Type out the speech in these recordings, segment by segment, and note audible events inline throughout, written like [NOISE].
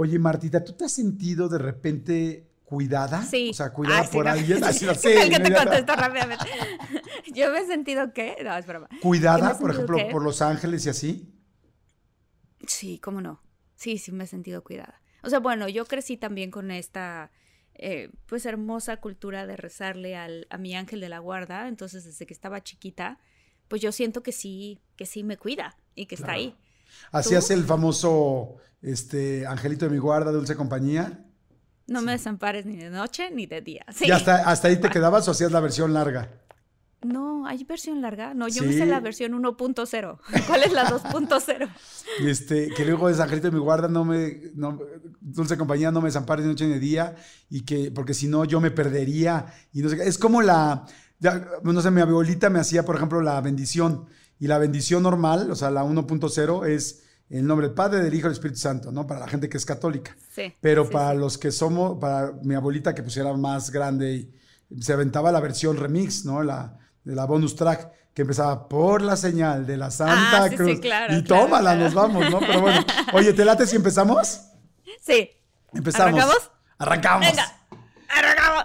Oye, Martita, ¿tú te has sentido de repente cuidada? Sí. O sea, cuidada Ah, sí, por no. alguien. Así, [LAUGHS] no sé, ¿Qué tal que te contesto rápidamente? [LAUGHS] Yo me he sentido qué? No, es broma. ¿Qué me Cuidada, por ejemplo, qué? por Los Ángeles y así. Sí, cómo no. Sí, sí me he sentido cuidada. O sea, bueno, yo crecí también con esta, eh, pues, hermosa cultura de rezarle al, a mi ángel de la guarda. Entonces, desde que estaba chiquita, pues yo siento que sí, que sí me cuida y que está Claro. ahí. Hacías el famoso este, Angelito de mi guarda, Dulce Compañía. No me desampares ni de noche ni de día. Sí. ¿Y hasta, hasta ahí te quedabas o hacías la versión larga? No, ¿hay versión larga? No, yo me sé la versión 1.0. [LAUGHS] ¿Cuál es la 2.0? [LAUGHS] Este, que luego es Angelito de mi guarda, no me, no- Dulce Compañía, no me desampares de noche ni de día, y que, porque si no yo me perdería. Y no sé. Es como la, ya, no sé, mi abuelita me hacía, por ejemplo, la bendición. Y la bendición normal, o sea, la 1.0 es el nombre del Padre, del Hijo y del Espíritu Santo, ¿no? Para la gente que es católica. Sí. Pero sí, para sí. los que somos, para mi abuelita que pusiera más grande y se aventaba la versión remix, ¿no? La, de la bonus track que empezaba por la señal de la Santa Ah, sí, sí, Cruz. claro, y claro, tómala, claro. nos vamos, ¿no? Pero bueno, [LAUGHS] oye, ¿te late si empezamos? Sí. Empezamos. ¿Arrancamos? Arrancamos. Venga. Arrancamos.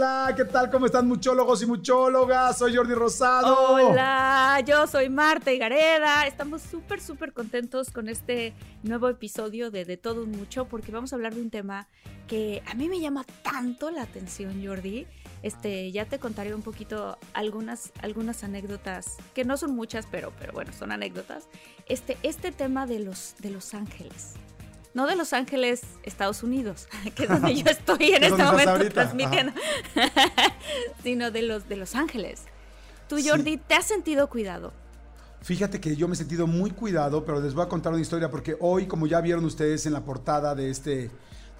Hola, ¿qué tal? ¿Cómo están muchólogos y muchólogas? Soy Jordi Rosado. Hola, yo soy Marta Higareda. Estamos súper, súper contentos con este nuevo episodio de De Todo Un Mucho porque vamos a hablar de un tema que a mí me llama tanto la atención, Jordi. Este, ya te contaré un poquito algunas, algunas anécdotas, que no son muchas, pero, pero bueno, son anécdotas. Este, este tema de los, de los ángeles. No de Los Ángeles, Estados Unidos, [LAUGHS] que es donde yo [LAUGHS] estoy en este momento ahorita, transmitiendo, [LAUGHS] sino de los, de Los Ángeles. Tú, Sí. Jordi, ¿te has sentido cuidado? Fíjate que yo me he sentido muy cuidado, pero les voy a contar una historia porque hoy, como ya vieron ustedes en la portada de este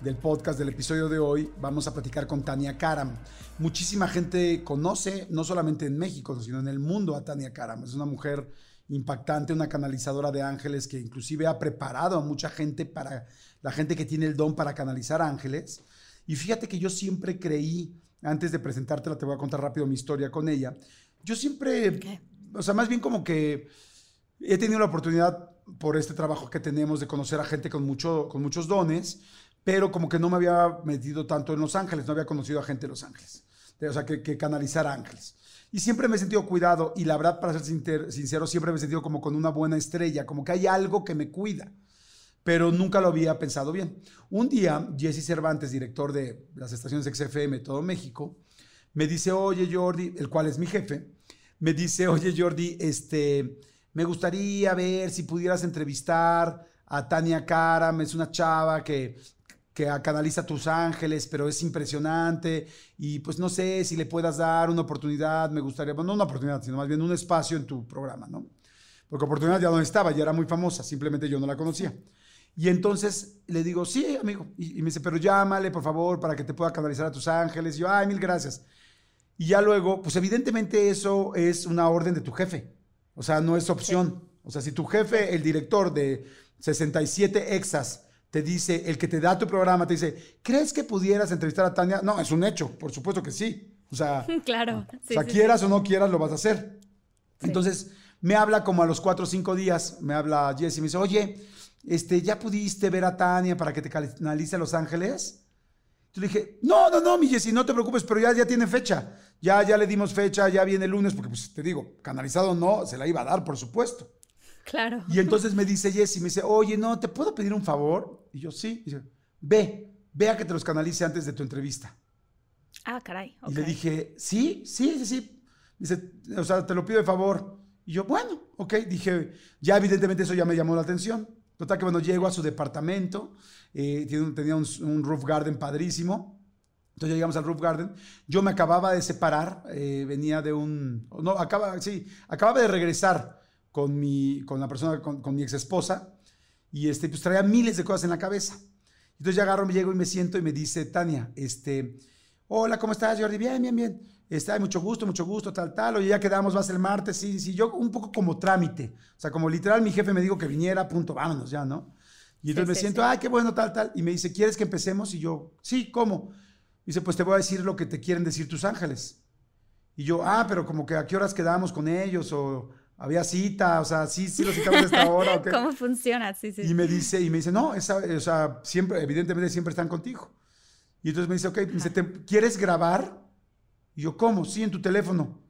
del podcast del episodio de hoy, vamos a platicar con Tania Karam. Muchísima gente conoce, no solamente en México, sino en el mundo a Tania Karam. Es una mujer impactante, una canalizadora de ángeles que inclusive ha preparado a mucha gente para la gente que tiene el don para canalizar ángeles. Y fíjate que yo siempre creí, antes de presentártela, te voy a contar rápido mi historia con ella. Yo siempre, ¿Qué? o sea, más bien como que he tenido la oportunidad por este trabajo que tenemos de conocer a gente con, mucho, con muchos dones, pero como que no me había metido tanto en Los Ángeles, no había conocido a gente de Los Ángeles, de- o sea, que, que canalizar ángeles. Y siempre me he sentido cuidado y la verdad, para ser sincero, siempre me he sentido como con una buena estrella, como que hay algo que me cuida, pero nunca lo había pensado bien. Un día, Jesse Cervantes, director de las estaciones XFM Todo México, me dice, oye Jordi, el cual es mi jefe, me dice, oye Jordi, este, me gustaría ver si pudieras entrevistar a Tania Karam, es una chava que, que canaliza tus ángeles, pero es impresionante y pues no sé si le puedas dar una oportunidad, me gustaría, bueno, no una oportunidad, sino más bien un espacio en tu programa, ¿no? Porque oportunidad ya no estaba, ya era muy famosa, simplemente yo no la conocía. Y entonces le digo, sí, amigo. Y, y me dice, pero llámale, por favor, para que te pueda canalizar a tus ángeles. Y yo, ay, mil gracias. Y ya luego, pues evidentemente eso es una orden de tu jefe. O sea, no es opción. O sea, si tu jefe, el director de 67 exas, te dice, el que te da tu programa, te dice, ¿crees que pudieras entrevistar a Tania? No, es un hecho, por supuesto que sí. O sea, [LAUGHS] Claro. Sí, o sea, sí, sí. quieras o no quieras, lo vas a hacer. Entonces, me habla como a los cuatro o cinco días, me habla Jesse y me dice, oye, este, ¿ya pudiste ver a Tania para que te canalice a Los Ángeles? Entonces le dije, no, no, no, mi Jessy, no te preocupes, pero ya, ya tiene fecha. Ya, ya le dimos fecha, ya viene el lunes, porque pues te digo, canalizado no, se la iba a dar, por supuesto. Claro. Y entonces me dice Jessy, me dice, oye, no, ¿te puedo pedir un favor? Y yo, sí. Y dice, ve, ve a que te los canalice antes de tu entrevista. Ah, caray. Y le dije, sí, sí, sí, sí. Dice, o sea, te lo pido de favor. Y yo, bueno, ok. Dije, ya evidentemente eso ya me llamó la atención. Total que, bueno, llego a su departamento. eh, tenía un, un roof garden padrísimo. Entonces llegamos al roof garden. Yo me acababa de separar. eh, venía de un... No, acaba, sí, acababa de regresar con mi, con la persona, con, con mi ex esposa. Y este, pues traía miles de cosas en la cabeza. Entonces ya agarro, me llego y me siento y me dice, Tania, este, hola, ¿cómo estás, Jordi? Bien, bien, bien. Está, mucho gusto, mucho gusto, tal, tal. Oye, ya quedamos, vas el martes, sí, sí. Yo un poco como trámite. O sea, como literal, mi jefe me dijo que viniera, punto, vámonos ya, ¿no? Y entonces Sí, me sí, siento, sí. ay, qué bueno, tal, tal. Y me dice, ¿quieres que empecemos? Y yo, sí, ¿cómo? Dice, pues te voy a decir lo que te quieren decir tus ángeles. Y yo, ah, pero como que a qué horas quedamos con ellos o había cita, o sea, sí, sí los citamos a esta hora. ¿o qué? [LAUGHS] ¿Cómo funciona? Sí, sí. Y me dice, y me dice, no, esa, o sea, siempre, evidentemente siempre están contigo. Y entonces me dice, ok, me dice, ¿te- ¿quieres grabar? Y yo, ¿cómo? Sí, en tu teléfono.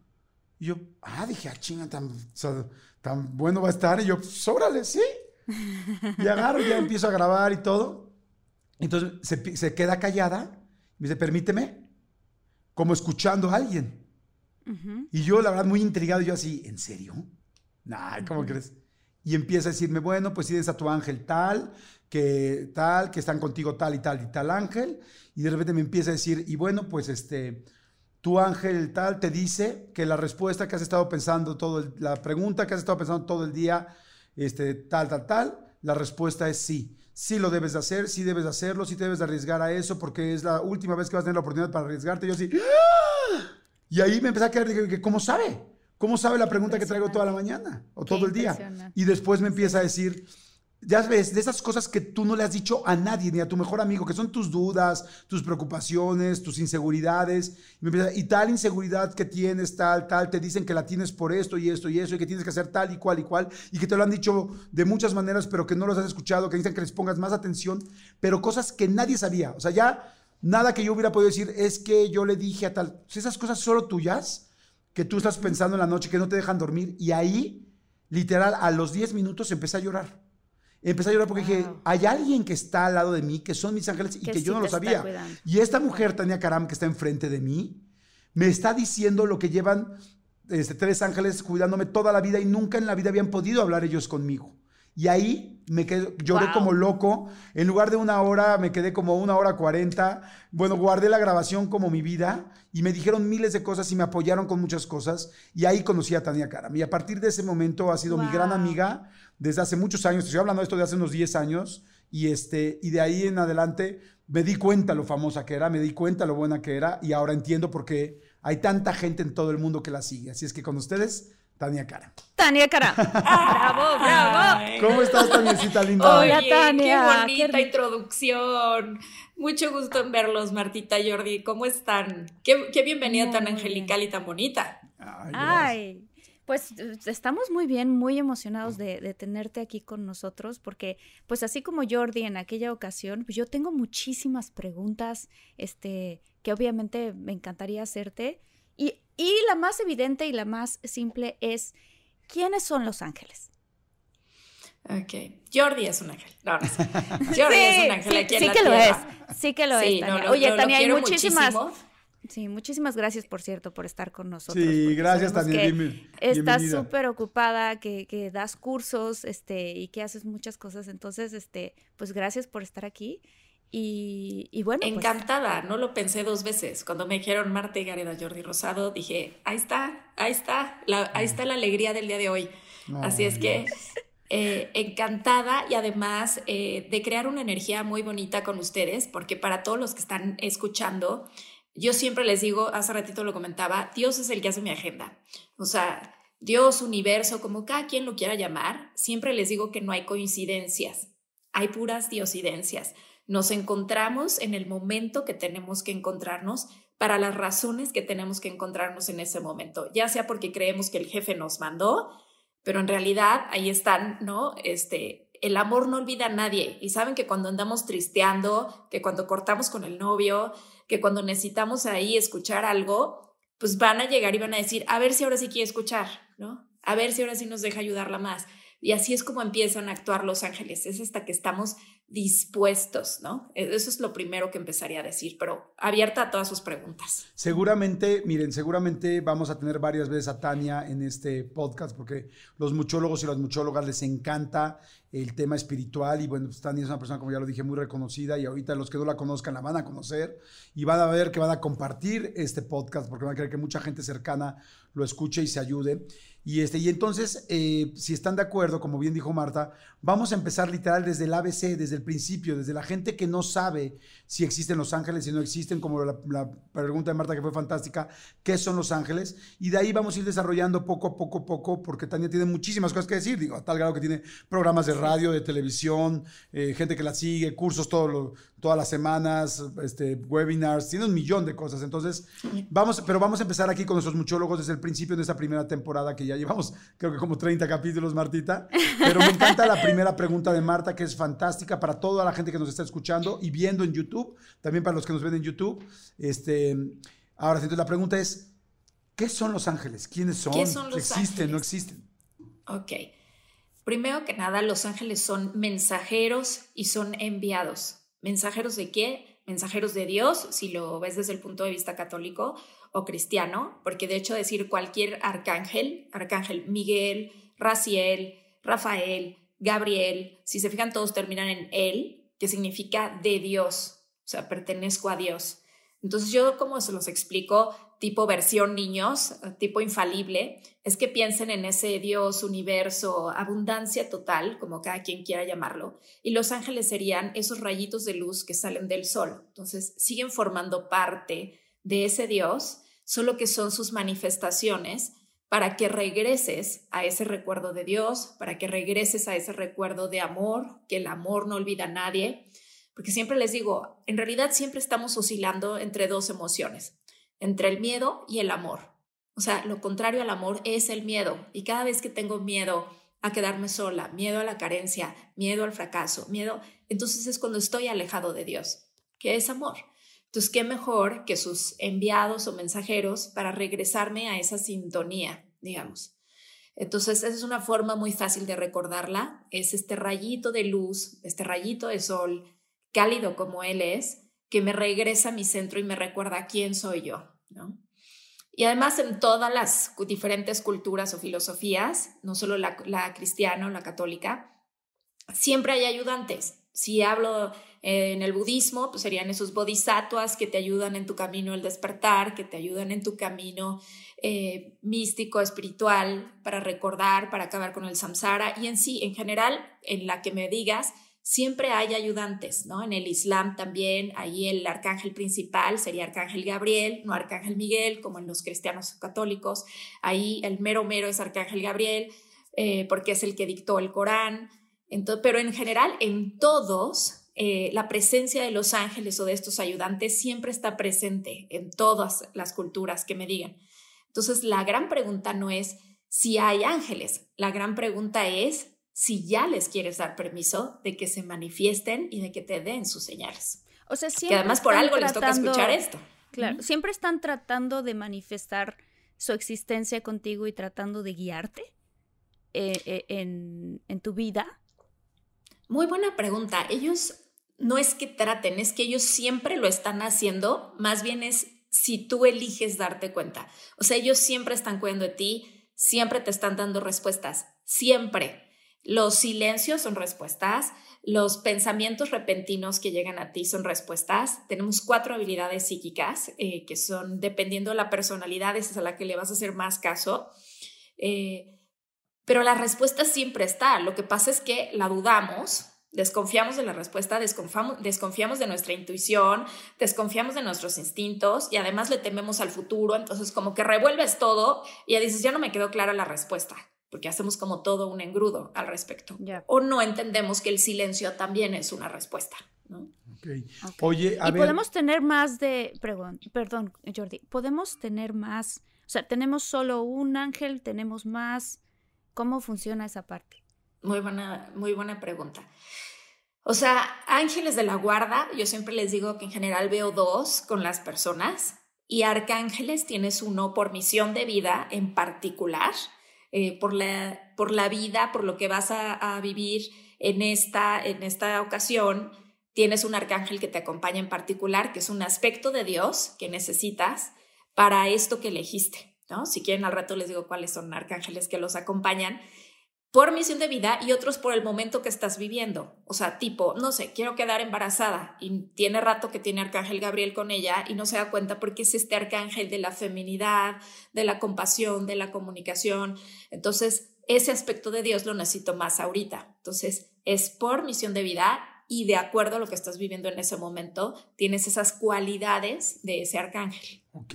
Y yo, ah, dije, ah, chinga, tan, o sea, tan bueno va a estar. Y yo, pues, órale, sí. Y agarro, ya empiezo a grabar y todo. Entonces se, se queda callada. Me dice, permíteme, como escuchando a alguien. Ujú. Y yo, la verdad, muy intrigado, yo así, ¿en serio? Nah, ¿cómo crees? Y empieza a decirme, bueno, pues tienes a tu ángel tal, que tal, que están contigo tal y tal y tal ángel. Y de repente me empieza a decir, y bueno, pues este, tu ángel tal te dice que la respuesta que has estado pensando todo, el- la pregunta que has estado pensando todo el día, este, tal, tal, tal, la respuesta es sí. Sí lo debes de hacer, sí debes de hacerlo, sí te debes de arriesgar a eso, porque es la última vez que vas a tener la oportunidad para arriesgarte. Y yo así, ¡ah! Y ahí me empecé a quedar, dije, ¿cómo sabe? ¿Cómo sabe la pregunta que traigo toda la mañana o Qué todo el día? Y después me empieza a decir, ya ves, de esas cosas que tú no le has dicho a nadie, ni a tu mejor amigo, que son tus dudas, tus preocupaciones, tus inseguridades. Y, me empieza, y tal inseguridad que tienes, tal, tal, te dicen que la tienes por esto y esto y eso, y que tienes que hacer tal y cual y cual, y que te lo han dicho de muchas maneras, pero que no los has escuchado, que dicen que les pongas más atención, pero cosas que nadie sabía. O sea, ya nada que yo hubiera podido decir es que yo le dije a tal. Esas cosas solo tuyas, que tú estás pensando en la noche, que no te dejan dormir, y ahí, literal, a los 10 minutos empecé a llorar. Empecé a llorar porque dije, hay alguien que está al lado de mí, que son mis ángeles y Que que, sí yo no lo sabía. cuidando. Y esta mujer, Tania Karam, que está enfrente de mí, me está diciendo lo que llevan este, tres ángeles cuidándome toda la vida y nunca en la vida habían podido hablar ellos conmigo. Y ahí me quedé, lloré Wow. como loco. En lugar de una hora, me quedé como una hora cuarenta. Bueno, guardé la grabación como mi vida y me dijeron miles de cosas y me apoyaron con muchas cosas. Y ahí conocí a Tania Karam. Y a partir de ese momento ha sido mi gran amiga desde hace muchos años. Estoy hablando de esto de hace unos 10 años. Y, este, y de ahí en adelante me di cuenta lo famosa que era, me di cuenta lo buena que era. Y ahora entiendo por qué hay tanta gente en todo el mundo que la sigue. Así es que con ustedes, Tania Karam. Tania Cara. [LAUGHS] bravo, bravo. ¿Cómo estás, Taniecita linda? Hola, Oye, Tania, Qué bonita introducción. Mucho gusto en verlos, Martita Jordi. ¿Cómo están? Qué, qué bienvenida tan angelical y tan bonita. Ay, pues eh, estamos muy bien, muy emocionados de, de tenerte aquí con nosotros, porque pues así como Jordi en aquella ocasión, pues yo tengo muchísimas preguntas, este, que obviamente me encantaría hacerte. Y, y la más evidente y la más simple es, ¿quiénes son los ángeles? Ok. Jordi es un ángel. No, no sé. [LAUGHS] Jordi es un ángel sí, aquí en sí la que lo es, sí que lo Sí, es, no, Tania. lo- Oye, lo- lo Tania, hay muchísimas, muchísimo. Sí, muchísimas gracias, por cierto, por estar con nosotros. Sí, gracias, Tania. que bienven- Estás súper ocupada, que, que das cursos, este, y que haces muchas cosas. Entonces, este, pues gracias por estar aquí. Y, y bueno, pues, Encantada, no lo pensé dos veces. Cuando me dijeron Marta y Gareda Jordi Rosado, dije, ahí está, ahí está, la- ahí está la alegría del día de hoy. Así es que eh, encantada y además eh, de crear una energía muy bonita con ustedes, porque para todos los que están escuchando, yo siempre les digo, hace ratito lo comentaba, Dios es el que hace mi agenda. O sea, Dios, universo, como cada quien lo quiera llamar, siempre les digo que no hay coincidencias, hay puras diosidencias. Nos encontramos en el momento que tenemos que encontrarnos para las razones que tenemos que encontrarnos en ese momento, ya sea porque creemos que el jefe nos mandó, pero en realidad ahí están, ¿no? Este, el amor no olvida a nadie. Y saben que cuando andamos tristeando, que cuando cortamos con el novio, que cuando necesitamos ahí escuchar algo, pues van a llegar y van a decir, a ver si ahora sí quiere escuchar, ¿no? A ver si ahora sí nos deja ayudarla más. Y así es como empiezan a actuar los ángeles. Es hasta que estamos dispuestos, ¿no? E-, eso es lo primero que empezaría a decir, pero abierta a todas sus preguntas. Seguramente, miren, seguramente vamos a tener varias veces a Tania en este podcast porque los muchólogos y las muchólogas les encanta el tema espiritual y bueno, pues Tania es una persona, como ya lo dije, muy reconocida y ahorita los que no la conozcan la van a conocer y van a ver que van a compartir este podcast porque van a querer que mucha gente cercana lo escuche y se ayude. Y, este, y entonces, eh, si están de acuerdo, como bien dijo Marta, vamos a empezar literal desde el ABC, desde el principio, desde la gente que no sabe si existen los ángeles, si no existen, como la, pregunta de Marta que fue fantástica, ¿qué son los ángeles? Y de ahí vamos a ir desarrollando poco a poco, poco, porque Tania tiene muchísimas cosas que decir, digo, a tal grado que tiene programas de radio, de televisión, eh, gente que la sigue, cursos todo todas las semanas, este, webinars, tiene un millón de cosas. Entonces, vamos, pero vamos a empezar aquí con nuestros muchólogos desde el principio de esta primera temporada que ya llevamos, creo que como 30 capítulos, Martita. Pero me encanta la primera pregunta de Marta, que es fantástica para toda la gente que nos está escuchando y viendo en YouTube, también para los que nos ven en YouTube. Este, ahora, entonces la pregunta es, ¿qué son los ángeles? ¿Quiénes son? ¿Qué son los ¿Existen? ¿No existen? Ok. Primero que nada, los ángeles son mensajeros y son enviados. ¿Mensajeros de qué? Mensajeros de Dios, si lo ves desde el punto de vista católico, o cristiano, porque de hecho decir cualquier arcángel, arcángel Miguel, Raciel, Rafael, Gabriel, si se fijan todos terminan en él, que significa de Dios, sea, pertenezco a Dios. Entonces yo como se los explico, tipo versión niños, tipo infalible, es que piensen en ese Dios, universo, abundancia total, como cada quien quiera llamarlo, y los ángeles serían esos rayitos de luz que salen del sol. Entonces siguen formando parte de ese Dios, solo que son sus manifestaciones para que regreses a ese recuerdo de Dios, para que regreses a ese recuerdo de amor, que el amor no olvida a nadie, porque siempre les digo, en realidad siempre estamos oscilando entre dos emociones, entre el miedo y el amor. O sea, lo contrario al amor es el miedo, y cada vez que tengo miedo a quedarme sola, miedo a la carencia, miedo al fracaso, miedo, entonces es cuando estoy alejado de Dios, que es amor. Entonces, ¿qué mejor que sus enviados o mensajeros para regresarme a esa sintonía, digamos? Entonces, esa es una forma muy fácil de recordarla. Es este rayito de luz, este rayito de sol, cálido como él es, que me regresa a mi centro y me recuerda quién soy yo, ¿no? Y además en todas las diferentes culturas o filosofías, no solo la, cristiana o la católica, siempre hay ayudantes. Si hablo eh, en el budismo, pues serían esos bodhisattvas que te ayudan en tu camino al despertar, que te ayudan en tu camino eh, místico, espiritual, para recordar, para acabar con el samsara. Y en sí, en general, en la que me digas, siempre hay ayudantes, ¿no? En el Islam también, ahí el arcángel principal sería Arcángel Gabriel, no Arcángel Miguel, como en los cristianos católicos. Ahí el mero mero es Arcángel Gabriel, eh, porque es el que dictó el Corán. Entonces, pero en general, en todos eh, la presencia de los ángeles o de estos ayudantes siempre está presente en todas las culturas que me digan. Entonces, la gran pregunta no es si hay ángeles, la gran pregunta es si ya les quieres dar permiso de que se manifiesten y de que te den sus señales. O sea, siempre que además por algo les toca escuchar esto. Claro, siempre están tratando de manifestar su existencia contigo y tratando de guiarte eh, eh, en, en tu vida. Muy buena pregunta. Ellos no es que traten, es que ellos siempre lo están haciendo, más bien es si tú eliges darte cuenta. O sea, ellos siempre están cuidando de ti, siempre te están dando respuestas, siempre. Los silencios son respuestas, los pensamientos repentinos que llegan a ti son respuestas. Tenemos cuatro habilidades psíquicas eh, que son, dependiendo de la personalidad, esa es a la que le vas a hacer más caso. Eh, pero la respuesta siempre está. Lo que pasa es que la dudamos Desconfiamos de la respuesta, desconfiamos, desconfiamos de nuestra intuición, desconfiamos de nuestros instintos y además le tememos al futuro. Entonces, como que revuelves todo y ya dices, ya no me quedó clara la respuesta, porque hacemos como todo un engrudo al respecto. O no entendemos que el silencio también es una respuesta. ¿no? Oye, y podemos tener más de, perdón, perdón, Jordi, podemos tener más, o sea, tenemos solo un ángel, tenemos más. ¿Cómo funciona esa parte? Muy buena, muy buena pregunta. O sea, ángeles de la guarda, yo siempre les digo que en general veo dos con las personas y arcángeles tienes uno por misión de vida en particular, eh, por, la, por la vida, por lo que vas a, a vivir en esta, en esta ocasión. Tienes un arcángel que te acompaña en particular, que es un aspecto de Dios que necesitas para esto que elegiste. ¿no? Si quieren, al rato les digo cuáles son arcángeles que los acompañan por misión de vida y otros por el momento que estás viviendo. O sea, tipo, no sé, quiero quedar embarazada y tiene rato que tiene Arcángel Gabriel con ella y no se da cuenta porque es este arcángel de la feminidad, de la compasión, de la comunicación. Entonces, ese aspecto de Dios lo necesito más ahorita. Entonces, es por misión de vida y de acuerdo a lo que estás viviendo en ese momento, tienes esas cualidades de ese arcángel. Ok.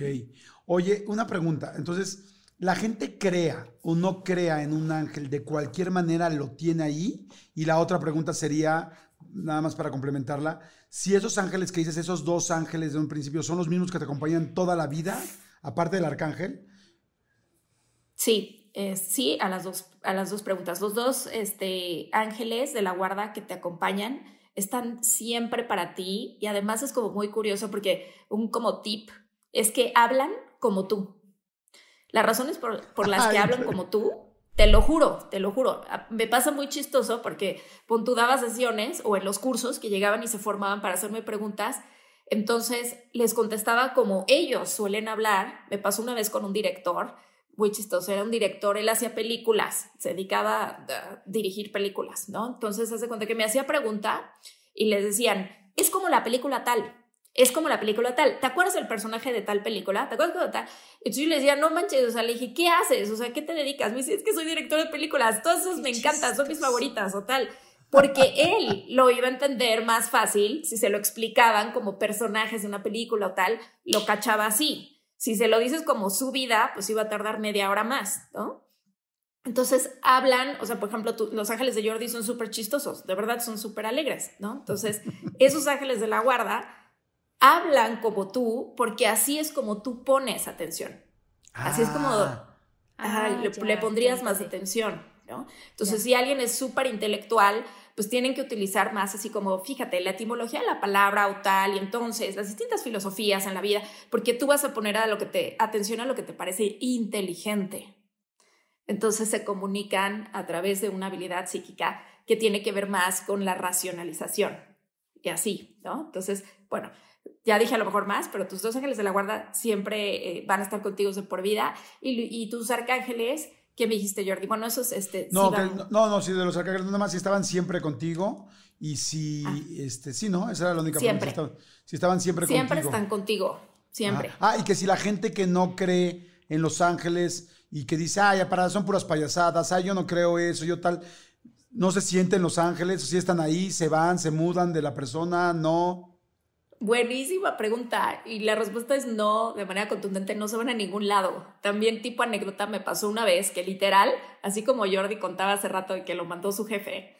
Oye, una pregunta. Entonces, la gente crea o no crea en un ángel, de cualquier manera lo tiene ahí. Y la otra pregunta sería, nada más para complementarla, si esos ángeles que dices, esos dos ángeles de un principio, son los mismos que te acompañan toda la vida, aparte del arcángel. Sí, sí, a las, dos, a las dos preguntas. Los dos este, ángeles de la guarda que te acompañan están siempre para ti y además es como muy curioso porque un como tip es que hablan como tú. Las razones por, las que hablan como tú, te lo juro, te lo juro. Ah, me pasa muy chistoso porque tú dabas sesiones o en los cursos que llegaban y se formaban para hacerme preguntas. Entonces les contestaba como ellos suelen hablar. Me pasó una vez con un director, muy chistoso, era un director, él hacía películas, se dedicaba a dirigir películas, ¿no? Entonces hace cuenta que me hacía pregunta y les decían, es como la película tal es como la película tal. ¿Te acuerdas del personaje de tal película? ¿Te acuerdas de tal? Entonces yo le decía, no manches, o sea, le dije, ¿qué haces? O sea, ¿qué te dedicas? Me dice, es que soy director de películas, todas esas me encantan, son mis favoritas o tal. Porque él lo iba a entender más fácil si se lo explicaban como personajes de una película o tal, lo cachaba así. Si se lo dices como su vida, pues iba a tardar media hora más, ¿no? Entonces hablan, o sea, por ejemplo, los ángeles de Jordi son súper chistosos, de verdad son súper alegres, ¿no? Entonces, esos ángeles de la guarda hablan como tú porque así es como tú pones atención. Así es como ah. Ah, le, pondrías más atención, ¿no? Entonces, si alguien es súper intelectual, pues tienen que utilizar más así como, fíjate, la etimología de la palabra o tal, y entonces las distintas filosofías en la vida, porque tú vas a poner a lo que te, atención a lo que te parece inteligente. Entonces se comunican a través de una habilidad psíquica que tiene que ver más con la racionalización. Y así, ¿no? Entonces, bueno, ya dije a lo mejor más, pero tus dos ángeles de la guarda siempre eh, van a estar contigo de por vida. Y, tus arcángeles, ¿qué me dijiste, Jordi? Bueno, esos, este. No, no, no, sí, de los arcángeles nada más, si estaban siempre contigo. Y si, ah. este, sí, ¿no? Esa era la única siempre. pregunta. Si estaban, siempre, contigo. Siempre están contigo, siempre. Ah, y que si la gente que no cree en los ángeles y que dice, ay, para, son puras payasadas, ay, yo no creo eso, yo tal, no se sienten los ángeles, o si están ahí, se van, se mudan de la persona, no. Buenísima pregunta. Y la respuesta es no, de manera contundente, no se van a ningún lado. También tipo anécdota me pasó una vez que literal, así como Jordi contaba hace rato de que lo mandó su jefe,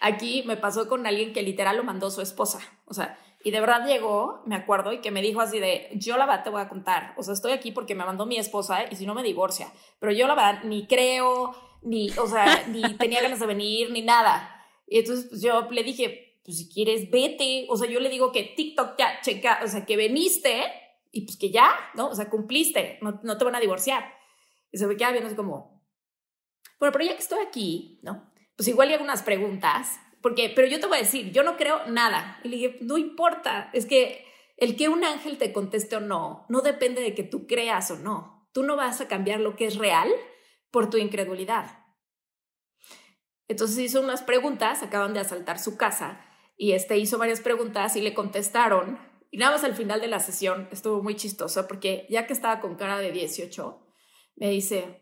aquí me pasó con alguien que literal lo mandó su esposa. O sea, y de verdad llegó, me acuerdo, y que me dijo así de, yo la verdad te voy a contar. O sea, estoy aquí porque me mandó mi esposa y si no me divorcia. Pero yo la verdad ni creo, ni, o sea, ni tenía ganas de venir, ni nada. Y entonces pues, yo le dije, pues si quieres, vete. O sea, yo le digo que TikTok ya checa, o sea, que veniste y pues que ya, ¿no? O sea, cumpliste, no, no te van a divorciar. Y se me queda viendo así como, bueno, pero ya que estoy aquí, ¿no? Pues igual hay algunas preguntas, porque, pero yo te voy a decir, yo no creo nada. Y le dije, no importa, es que el que un ángel te conteste o no, no depende de que tú creas o no. Tú no vas a cambiar lo que es real por tu incredulidad. Entonces hizo unas preguntas, acaban de asaltar su casa y este hizo varias preguntas y le contestaron. Y nada más al final de la sesión estuvo muy chistoso porque ya que estaba con cara de 18, me dice,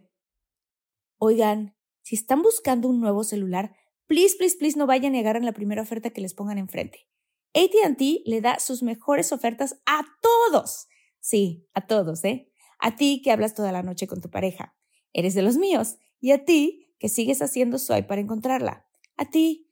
oigan, si están buscando un nuevo celular, please, please, please no vayan a negar en la primera oferta que les pongan enfrente. ATT le da sus mejores ofertas a todos. Sí, a todos, ¿eh? A ti que hablas toda la noche con tu pareja. Eres de los míos. Y a ti que sigues haciendo swipe para encontrarla. A ti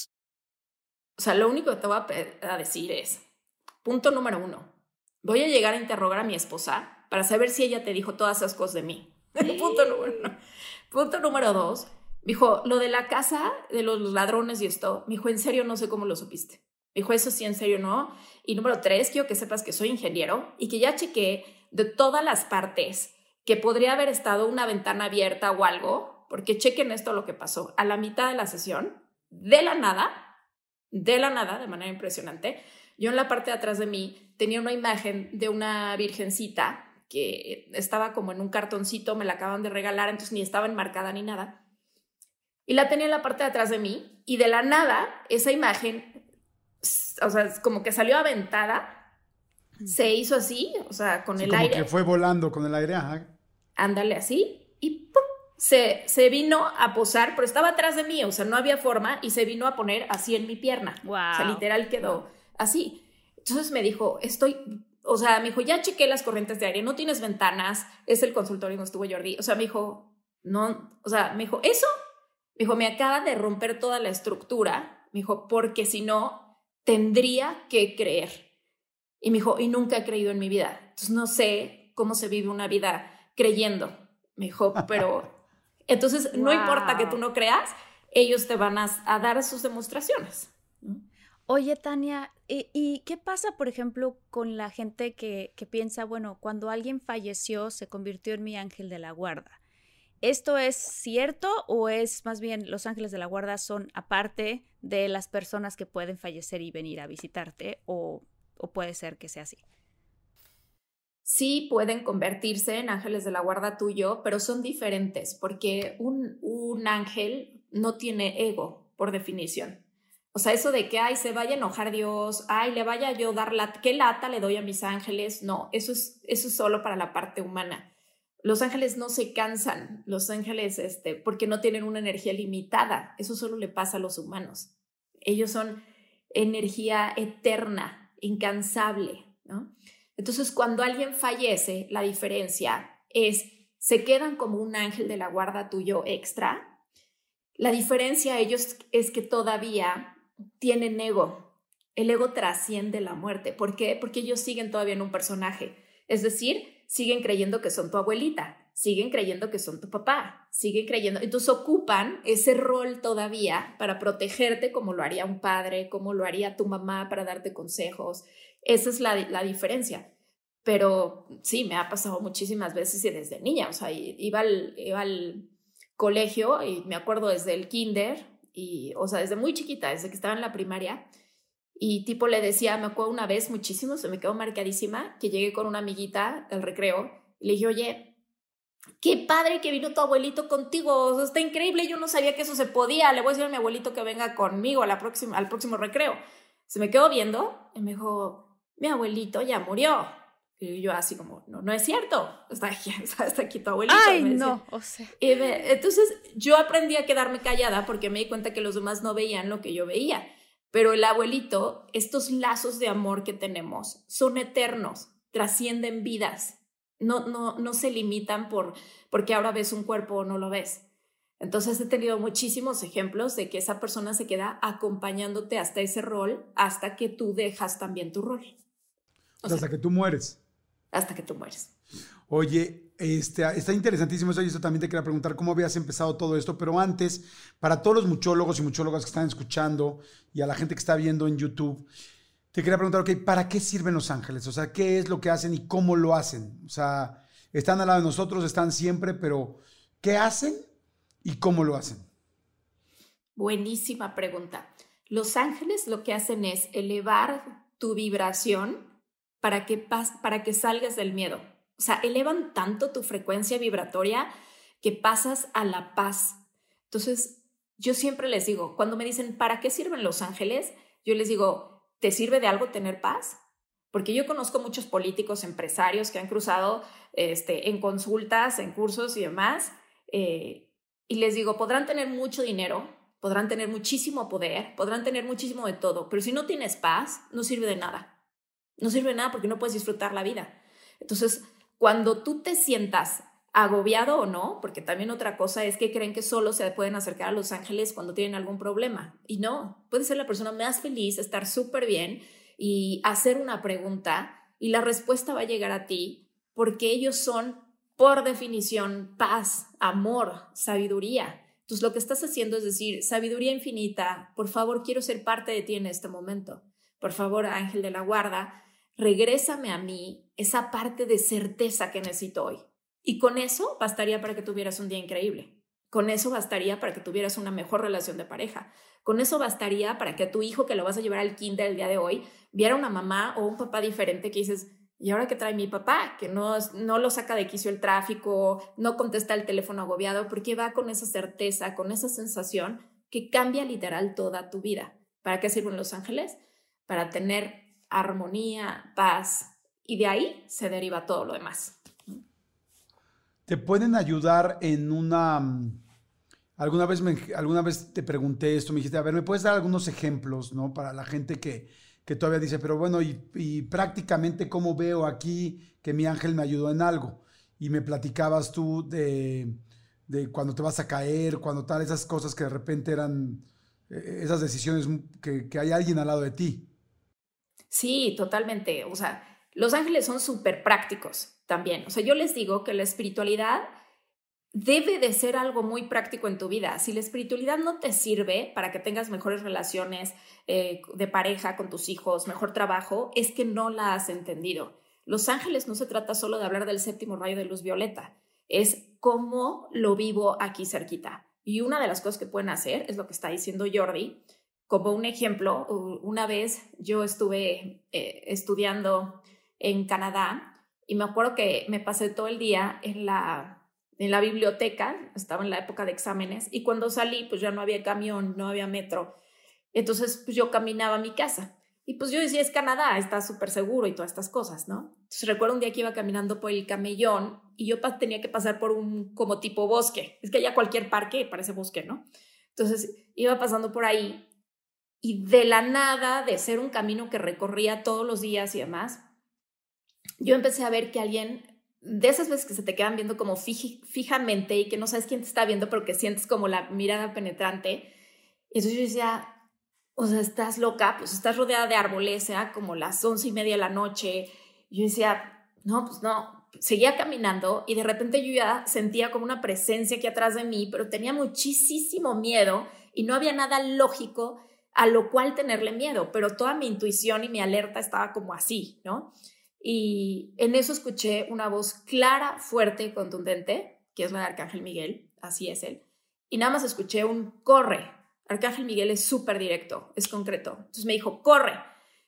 O sea, lo único que te voy a, decir es, punto número uno, voy a llegar a interrogar a mi esposa para saber si ella te dijo todas esas cosas de mí. [LAUGHS] punto número uno. Punto número dos, dijo, lo de la casa de los ladrones y esto, me dijo, en serio no sé cómo lo supiste. Me dijo, eso sí, en serio no. Y número tres, quiero que sepas que soy ingeniero y que ya chequé de todas las partes que podría haber estado una ventana abierta o algo, porque chequen esto lo que pasó. A la mitad de la sesión, de la nada, de la nada, de manera impresionante. Yo en la parte de atrás de mí tenía una imagen de una virgencita que estaba como en un cartoncito, me la acaban de regalar, entonces ni estaba enmarcada ni nada. Y la tenía en la parte de atrás de mí y de la nada esa imagen, o sea, como que salió aventada, se hizo así, o sea, con el aire. que fue volando con el aire, ajá. Ándale así y ¡pum! Se, se, vino a posar, pero estaba atrás de mí, o sea, no había forma, y se vino a poner así en mi pierna. O sea, literal quedó así. Entonces me dijo, estoy, o sea, me dijo, ya chequé las corrientes de aire, no tienes ventanas, es el consultorio donde estuvo Jordi. O sea, me dijo, no, o sea, me dijo, eso, me dijo, me acaba de romper toda la estructura, me dijo, porque si no, tendría que creer. Y me dijo, y nunca he creído en mi vida. Entonces no sé cómo se vive una vida creyendo. Me dijo, pero [LAUGHS] entonces, no importa que tú no creas, ellos te van a, dar sus demostraciones. Oye, Tania, ¿y, qué pasa, por ejemplo, con la gente que, que, piensa, bueno, cuando alguien falleció, se convirtió en mi ángel de la guarda? ¿Esto es cierto o es más bien los ángeles de la guarda son aparte de las personas que pueden fallecer y venir a visitarte o, o puede ser que sea así? Sí pueden convertirse en ángeles de la guarda tuyo, pero son diferentes porque un, un ángel no tiene ego, por definición. O sea, eso de que, ay, se vaya a enojar Dios, ay, le vaya yo dar la, qué lata le doy a mis ángeles, no, eso es, eso es solo para la parte humana. Los ángeles no se cansan, los ángeles, este, porque no tienen una energía limitada, eso solo le pasa a los humanos. Ellos son energía eterna, incansable, ¿no? Entonces, cuando alguien fallece, la diferencia es, se quedan como un ángel de la guarda tuyo extra. La diferencia a ellos es que todavía tienen ego. El ego trasciende la muerte. ¿Por qué? Porque ellos siguen todavía en un personaje. Es decir, siguen creyendo que son tu abuelita, siguen creyendo que son tu papá, siguen creyendo. Entonces ocupan ese rol todavía para protegerte como lo haría un padre, como lo haría tu mamá para darte consejos. Esa es la, la diferencia. Pero sí, me ha pasado muchísimas veces y desde niña, o sea, iba al, iba al colegio y me acuerdo desde el kinder, y, o sea, desde muy chiquita, desde que estaba en la primaria, y tipo le decía, me acuerdo una vez muchísimo, se me quedó marcadísima, que llegué con una amiguita al recreo, y le dije, oye, qué padre que vino tu abuelito contigo, está increíble, yo no sabía que eso se podía, le voy a decir a mi abuelito que venga conmigo a la próxima, al próximo recreo. Se me quedó viendo y me dijo, mi abuelito ya murió. Y yo así como, no, no es cierto, está aquí, [LAUGHS] está aquí tu abuelito. Ay, no, o sea. entonces yo aprendí a quedarme callada porque me di cuenta que los demás no veían lo que yo veía. Pero el abuelito, estos lazos de amor que tenemos son eternos, trascienden vidas, no, no, no se limitan por porque ahora ves un cuerpo o no lo ves. Entonces he tenido muchísimos ejemplos de que esa persona se queda acompañándote hasta ese rol, hasta que tú dejas también tu rol. hasta que tú mueres hasta que tú mueres. Oye, este, está interesantísimo eso y eso también te quería preguntar cómo habías empezado todo esto, pero antes, para todos los muchólogos y muchólogas que están escuchando y a la gente que está viendo en YouTube, te quería preguntar, ok, ¿para qué sirven los ángeles? O sea, ¿qué es lo que hacen y cómo lo hacen? O sea, están al lado de nosotros, están siempre, pero ¿qué hacen y cómo lo hacen? Buenísima pregunta. Los ángeles lo que hacen es elevar tu vibración para que, para que salgas del miedo. O sea, elevan tanto tu frecuencia vibratoria que pasas a la paz. Entonces, yo siempre les digo, cuando me dicen, ¿para qué sirven los ángeles? Yo les digo, ¿te sirve de algo tener paz? Porque yo conozco muchos políticos, empresarios que han cruzado este, en consultas, en cursos y demás, eh, y les digo, podrán tener mucho dinero, podrán tener muchísimo poder, podrán tener muchísimo de todo, pero si no tienes paz, no sirve de nada. No sirve de nada porque no puedes disfrutar la vida. Entonces, cuando tú te sientas agobiado o no, porque también otra cosa es que creen que solo se pueden acercar a los ángeles cuando tienen algún problema. Y no, puede ser la persona más feliz, estar súper bien y hacer una pregunta y la respuesta va a llegar a ti porque ellos son, por definición, paz, amor, sabiduría. Entonces lo que estás haciendo es decir, sabiduría infinita, por favor quiero ser parte de ti en este momento. Por favor, ángel de la guarda, regrésame a mí esa parte de certeza que necesito hoy. Y con eso bastaría para que tuvieras un día increíble. Con eso bastaría para que tuvieras una mejor relación de pareja. Con eso bastaría para que tu hijo que lo vas a llevar al kinder el día de hoy viera una mamá o un papá diferente que dices, ¿y ahora qué trae mi papá? Que no, no lo saca de quicio el tráfico, no contesta el teléfono agobiado, porque va con esa certeza, con esa sensación que cambia literal toda tu vida. ¿Para qué sirven los ángeles? Para tener armonía, paz, y de ahí se deriva todo lo demás te pueden ayudar en una... Mm, alguna vez, me, alguna vez te pregunté esto, me dijiste, a ver, ¿me puedes dar algunos ejemplos, ¿no? Para la gente que, que todavía dice, pero bueno, y, prácticamente cómo veo aquí que mi ángel me ayudó en algo. Y me platicabas tú de, de cuando te vas a caer, cuando tal, esas cosas que de repente eran, eh, esas decisiones que, que hay alguien al lado de ti. Sí, totalmente. O sea, los ángeles son súper prácticos también. O sea, yo les digo que la espiritualidad debe de ser algo muy práctico en tu vida. Si la espiritualidad no te sirve para que tengas mejores relaciones eh, de pareja con tus hijos, mejor trabajo, es que no la has entendido. Los ángeles no se trata solo de hablar del séptimo rayo de luz violeta, es cómo lo vivo aquí cerquita. Y una de las cosas que pueden hacer es lo que está diciendo Jordi. Como un ejemplo, una vez yo estuve eh, estudiando en Canadá y me acuerdo que me pasé todo el día en la, en la biblioteca, estaba en la época de exámenes, y cuando salí, pues ya no había camión, no había metro. Entonces, pues yo caminaba a mi casa. Y pues yo decía, es Canadá, está súper seguro y todas estas cosas, ¿no? Entonces recuerdo un día que iba caminando por el camellón y yo tenía que pasar por un como tipo bosque. Es que allá cualquier parque parece bosque, ¿no? Entonces iba pasando por ahí y de la nada, de ser un camino que recorría todos los días y demás, yo empecé a ver que alguien, de esas veces que se te quedan viendo como fijamente y que no sabes quién te está viendo, pero que sientes como la mirada penetrante. Y entonces yo decía, o sea, estás loca, pues estás rodeada de árboles, sea como las once y media de la noche. Yo decía, no, pues no. Seguía caminando y de repente yo ya sentía como una presencia aquí atrás de mí, pero tenía muchísimo miedo y no había nada lógico a lo cual tenerle miedo, pero toda mi intuición y mi alerta estaba como así, ¿no? Y en eso escuché una voz clara, fuerte y contundente, que es la de Arcángel Miguel, así es él. Y nada más escuché un corre. Arcángel Miguel es súper directo, es concreto. Entonces me dijo, corre.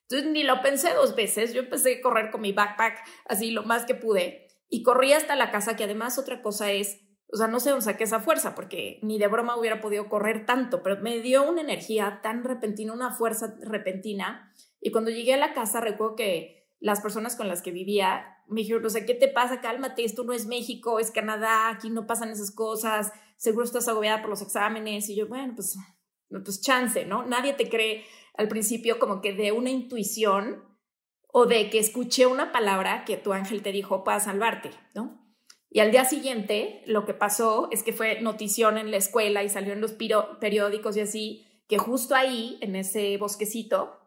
Entonces ni lo pensé dos veces, yo empecé a correr con mi backpack así lo más que pude y corrí hasta la casa, que además otra cosa es, o sea, no sé dónde saqué esa fuerza, porque ni de broma hubiera podido correr tanto, pero me dio una energía tan repentina, una fuerza repentina. Y cuando llegué a la casa recuerdo que las personas con las que vivía me dijeron, o sea, ¿qué te pasa? Cálmate, esto no es México, es Canadá, aquí no pasan esas cosas, seguro estás agobiada por los exámenes. Y yo, bueno, pues, pues chance, ¿no? Nadie te cree al principio como que de una intuición o de que escuché una palabra que tu ángel te dijo para salvarte, ¿no? Y al día siguiente lo que pasó es que fue notición en la escuela y salió en los periódicos y así, que justo ahí, en ese bosquecito,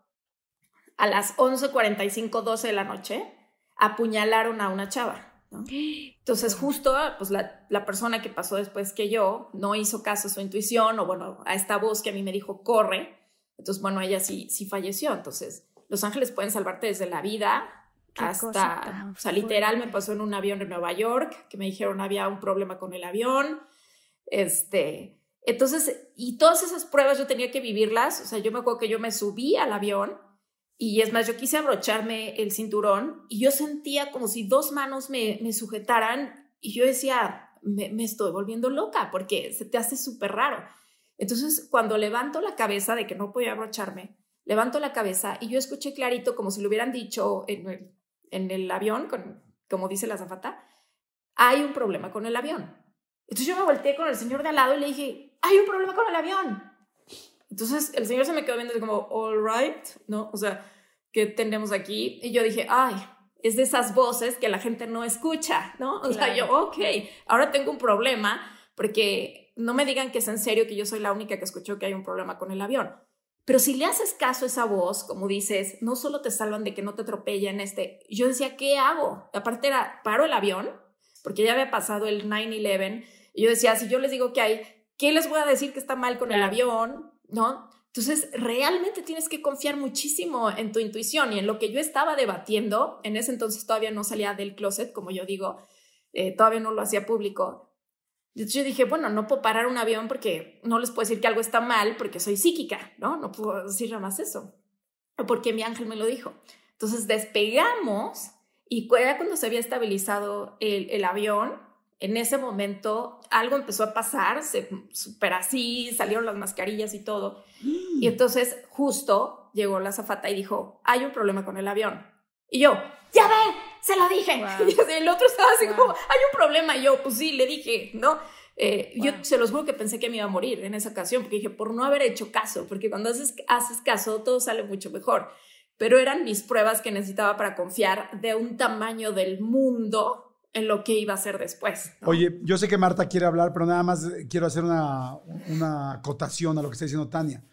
a las 11:45, 12 de la noche, apuñalaron a una chava. Entonces justo pues la, la, persona que pasó después que yo no hizo caso a su intuición o bueno, a esta voz que a mí me dijo corre, entonces bueno, ella sí, sí falleció. Entonces los ángeles pueden salvarte desde la vida hasta, o sea, literal me pasó en un avión en Nueva York, que me dijeron había un problema con el avión, este, entonces, y todas esas pruebas yo tenía que vivirlas, o sea, yo me acuerdo que yo me subí al avión Y es más, yo quise abrocharme el cinturón y yo sentía como si dos manos me, me sujetaran y yo decía, me, me estoy volviendo loca porque se te hace súper raro. Entonces, cuando levanto la cabeza de que no podía abrocharme, levanto la cabeza y yo escuché clarito como si lo hubieran dicho en el, en el avión, como dice la zafata, hay un problema con el avión. Entonces yo me volteé con el señor de al lado y le dije, hay un problema con el avión. Entonces el señor se me quedó viendo como, all right, ¿no? O sea, ¿qué tenemos aquí? Y yo dije, ay, es de esas voces que la gente no escucha, ¿no? O sea, yo, ok, ahora tengo un problema porque no me digan que es en serio que yo soy la única que escuchó que hay un problema con el avión. Pero si le haces caso a esa voz, como dices, no solo te salvan de que no te atropellen, este, yo decía, ¿qué hago? Aparte era, paro el avión, porque ya había pasado el 9-11, y yo decía, si yo les digo que hay, ¿qué les voy a decir que está mal con el avión? ¿No? Entonces, realmente tienes que confiar muchísimo en tu intuición y en lo que yo estaba debatiendo. En ese entonces todavía no salía del closet, como yo digo, eh, todavía no lo hacía público. Yo dije, bueno, no puedo parar un avión porque no les puedo decir que algo está mal porque soy psíquica, ¿no? No puedo decir nada más eso. Porque mi ángel me lo dijo. Entonces despegamos y cuando se había estabilizado el, el avión, en ese momento algo empezó a pasar, se, super así, salieron las mascarillas y todo. Mm. Y entonces justo llegó la zafata y dijo, hay un problema con el avión. Y yo, ya ve, se lo dije. [LAUGHS] Y el otro estaba así como, hay un problema. Y yo, pues sí, le dije, ¿no? Eh, yo se los juro que pensé que me iba a morir en esa ocasión, porque dije, por no haber hecho caso, porque cuando haces, haces caso todo sale mucho mejor. Pero eran mis pruebas que necesitaba para confiar de un tamaño del mundo en lo que iba a hacer después. Oye, yo sé que Marta quiere hablar, pero nada más quiero hacer una, una acotación a lo que está diciendo Tania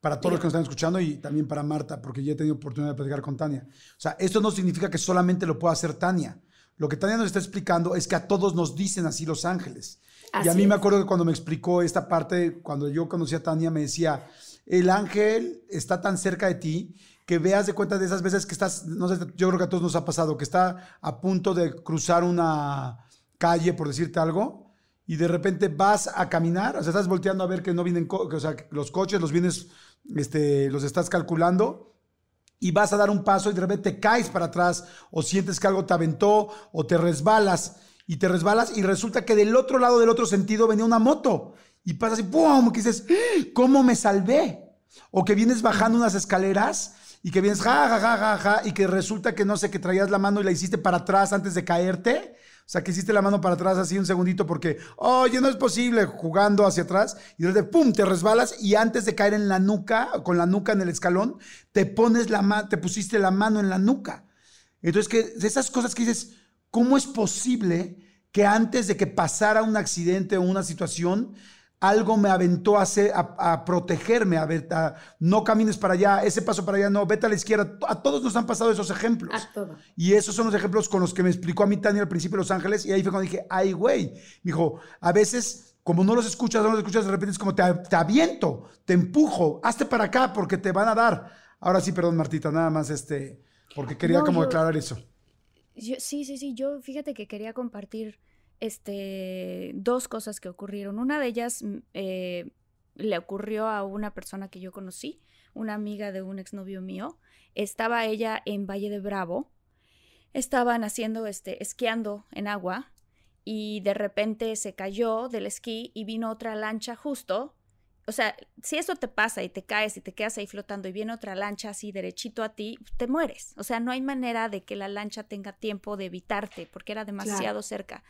para todos los que nos están escuchando y también para Marta, porque ya he tenido oportunidad de platicar con Tania. O sea, esto no significa que solamente lo pueda hacer Tania. Lo que Tania nos está explicando es que a todos nos dicen así los ángeles. y a mí me acuerdo que cuando me explicó esta parte, cuando yo conocí a Tania, me decía, el ángel está tan cerca de ti que veas de cuenta de esas veces que estás, no sé, yo creo que a todos nos ha pasado, que está a punto de cruzar una calle, por decirte algo, y de repente vas a caminar, o sea, estás volteando a ver que no vienen, o sea, los coches los vienes este, los estás calculando y vas a dar un paso y de repente te caes para atrás o sientes que algo te aventó o te resbalas y te resbalas y resulta que del otro lado del otro sentido venía una moto y pasas y ¡pum! que dices, ¿cómo me salvé? O que vienes bajando unas escaleras y que vienes ja, ja, ja, ja, ja, y que resulta que no sé, que traías la mano y la hiciste para atrás antes de caerte o sea, que hiciste la mano para atrás así un segundito porque, oye, no es posible, jugando hacia atrás y de pum, te resbalas y antes de caer en la nuca, con la nuca en el escalón, te pones la mano, te pusiste la mano en la nuca. Entonces, que esas cosas que dices, ¿cómo es posible que antes de que pasara un accidente o una situación, algo me aventó a, hacer, a, protegerme, a ver, no camines para allá, ese paso para allá, no, vete a la izquierda. A todos nos han pasado esos ejemplos. Y esos son los ejemplos con los que me explicó a mí Tania al principio de Los Ángeles. Y ahí fue cuando dije, ay, güey. Me dijo, a veces, como no los escuchas, no los escuchas, de repente es como te, te aviento, te empujo, hazte para acá porque te van a dar. Ahora sí, perdón, Martita, nada más este, porque quería como declarar eso. sí, sí, sí, yo fíjate que quería compartir este, dos cosas que ocurrieron. Una de ellas mm, eh, le ocurrió a una persona que yo conocí, una amiga de un exnovio mío. Estaba ella en Valle de Bravo. Estaban haciendo, este, esquiando en agua y de repente se cayó del esquí y vino otra lancha justo o sea, si eso te pasa y te caes y te quedas ahí flotando y viene otra lancha así derechito a ti, te mueres. O sea, no hay manera de que la lancha tenga tiempo de evitarte porque era demasiado cerca.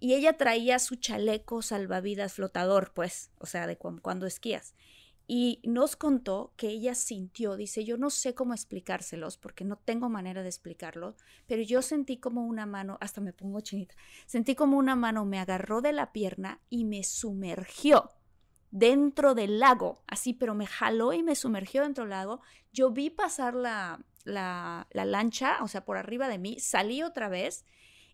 Y ella traía su chaleco salvavidas flotador, pues, o sea, de cuando esquías. Y nos contó que ella sintió, dice, yo no sé cómo explicárselos porque no tengo manera de explicarlo, pero yo sentí como una mano, hasta me pongo chinita, sentí como una mano me agarró de la pierna y me sumergió dentro del lago, así, pero me jaló y me sumergió dentro del lago. Yo vi pasar la, la lancha, o sea, por arriba de mí, salí otra vez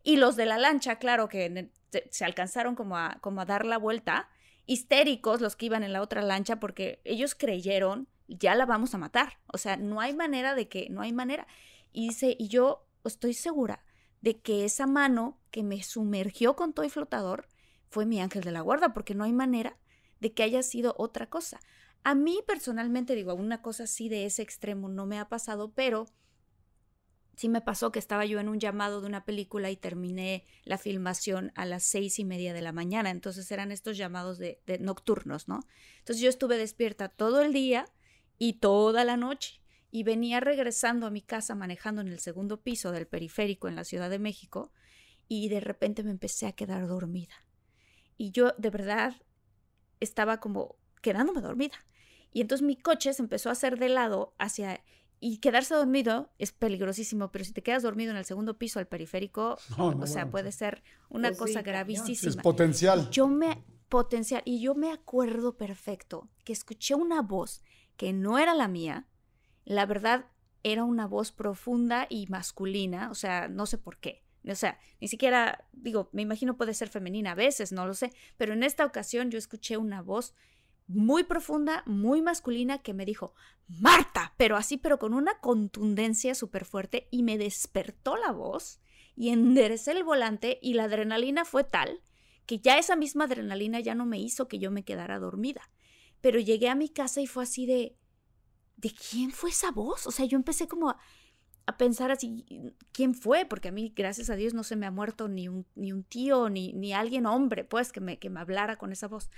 y los de la lancha, claro que se alcanzaron como a, como a dar la vuelta, histéricos los que iban en la otra lancha porque ellos creyeron, ya la vamos a matar. O sea, no hay manera de que, no hay manera. Y dice, y yo estoy segura de que esa mano que me sumergió con todo flotador fue mi ángel de la guarda, porque no hay manera de que haya sido otra cosa. A mí personalmente digo, una cosa así de ese extremo no me ha pasado, pero sí me pasó que estaba yo en un llamado de una película y terminé la filmación a las seis y media de la mañana. Entonces eran estos llamados de, nocturnos, ¿no? Entonces yo estuve despierta todo el día y toda la noche y venía regresando a mi casa manejando en el segundo piso del periférico en la Ciudad de México y de repente me empecé a quedar dormida. Y yo de verdad estaba como quedándome dormida. Y entonces mi coche se empezó a hacer de lado hacia y quedarse dormido es peligrosísimo, pero si te quedas dormido en el segundo piso al periférico, [LAUGHS] o sea, puede ser una Pues cosa sí, gravísima. Es potencial. Yo me potencial y yo me acuerdo perfecto que escuché una voz que no era la mía. La verdad era una voz profunda y masculina, o sea, no sé por qué. O sea, ni siquiera, digo, me imagino puede ser femenina a veces, no lo sé, pero en esta ocasión yo escuché una voz muy profunda, muy masculina que me dijo, Marta, pero así, pero con una contundencia súper fuerte y me despertó la voz y enderecé el volante y la adrenalina fue tal que ya esa misma adrenalina ya no me hizo que yo me quedara dormida. Pero llegué a mi casa y fue así de, ¿de quién fue esa voz? O sea, yo empecé como a, a pensar así, ¿quién fue? Porque a mí, gracias a Dios, no se me ha muerto ni un, ni un tío, ni, ni alguien hombre, pues, que me, que me hablara con esa voz.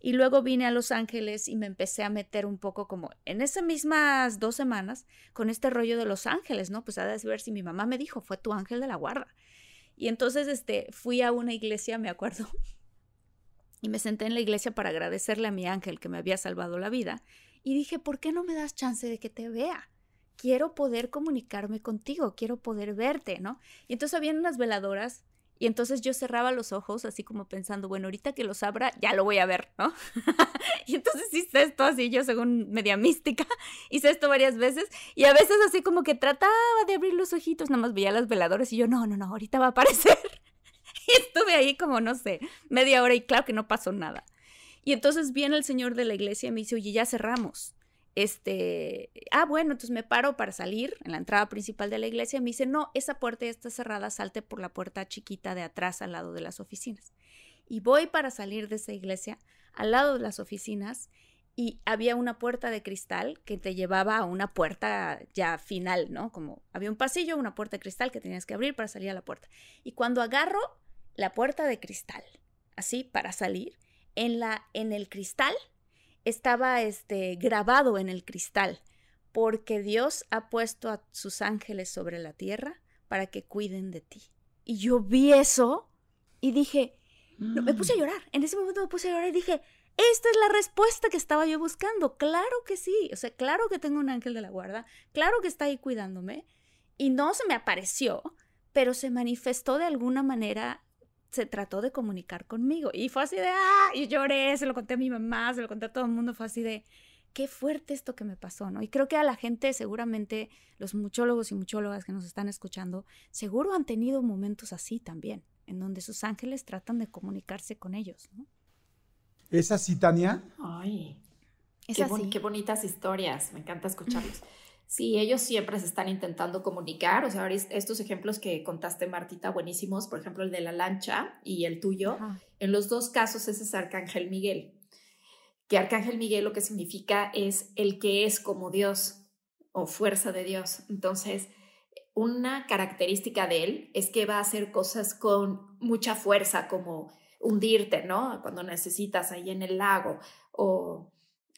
Y luego vine a Los Ángeles y me empecé a meter un poco como en esas mismas dos semanas con este rollo de Los Ángeles, ¿no? Pues a ver si mi mamá me dijo, fue tu ángel de la guarda. Y entonces este, fui a una iglesia, me acuerdo, [LAUGHS] y me senté en la iglesia para agradecerle a mi ángel que me había salvado la vida. Y dije, ¿por qué no me das chance de que te vea? Quiero poder comunicarme contigo, quiero poder verte, ¿no? Y entonces habían unas veladoras y entonces yo cerraba los ojos así como pensando, bueno, ahorita que los abra ya lo voy a ver, ¿no? [LAUGHS] y entonces hice esto así, yo según media mística, [LAUGHS] hice esto varias veces y a veces así como que trataba de abrir los ojitos, nada más veía las veladoras y yo, no, no, no, ahorita va a aparecer. [LAUGHS] y estuve ahí como, no sé, media hora y claro que no pasó nada. Y entonces viene el señor de la iglesia y me dice, oye, ya cerramos este, ah, bueno, entonces me paro para salir en la entrada principal de la iglesia y me dice, no, esa puerta ya está cerrada, salte por la puerta chiquita de atrás al lado de las oficinas. Y voy para salir de esa iglesia al lado de las oficinas y había una puerta de cristal que te llevaba a una puerta ya final, ¿no? Como había un pasillo, una puerta de cristal que tenías que abrir para salir a la puerta. Y cuando agarro la puerta de cristal, así para salir, en la en el cristal estaba este, grabado en el cristal, porque Dios ha puesto a sus ángeles sobre la tierra para que cuiden de ti. Y yo vi eso y dije, no, me puse a llorar. En ese momento me puse a llorar y dije, esta es la respuesta que estaba yo buscando. Claro que sí. O sea, claro que tengo un ángel de la guarda. Claro que está ahí cuidándome. Y no se me apareció, pero se manifestó de alguna manera se trató de comunicar conmigo. Y fue así de, ah, y lloré, se lo conté a mi mamá, se lo conté a todo el mundo, fue así de, qué fuerte esto que me pasó, ¿no? Y creo que a la gente, seguramente, los muchólogos y muchólogas que nos están escuchando, seguro han tenido momentos así también, en donde sus ángeles tratan de comunicarse con ellos, ¿no? ¿Es así, Tania? Ay, Es qué, así. bon- qué bonitas historias, me encanta escucharlos. Sí, ellos siempre se están intentando comunicar, o sea, estos ejemplos que contaste, Martita, buenísimos, por ejemplo, el de la lancha y el tuyo, Ajá. en los dos casos ese es Arcángel Miguel, que Arcángel Miguel lo que significa es el que es como Dios o fuerza de Dios. Entonces, una característica de él es que va a hacer cosas con mucha fuerza, como hundirte, ¿no? Cuando necesitas ahí en el lago, o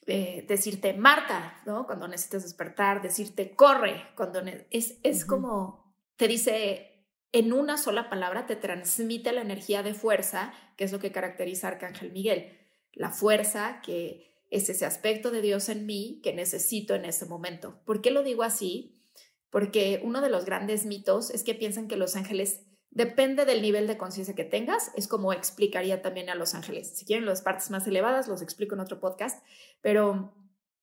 eh, decirte Marta, ¿no? Cuando necesitas despertar, decirte corre, cuando es, es como, te dice en una sola palabra, te transmite la energía de fuerza, que es lo que caracteriza a Arcángel Miguel, la fuerza que es ese aspecto de Dios en mí que necesito en ese momento. ¿Por qué lo digo así? Porque uno de los grandes mitos es que piensan que los ángeles depende del nivel de conciencia que tengas, es como explicaría también a los ángeles. Si quieren las partes más elevadas, los explico en otro podcast, pero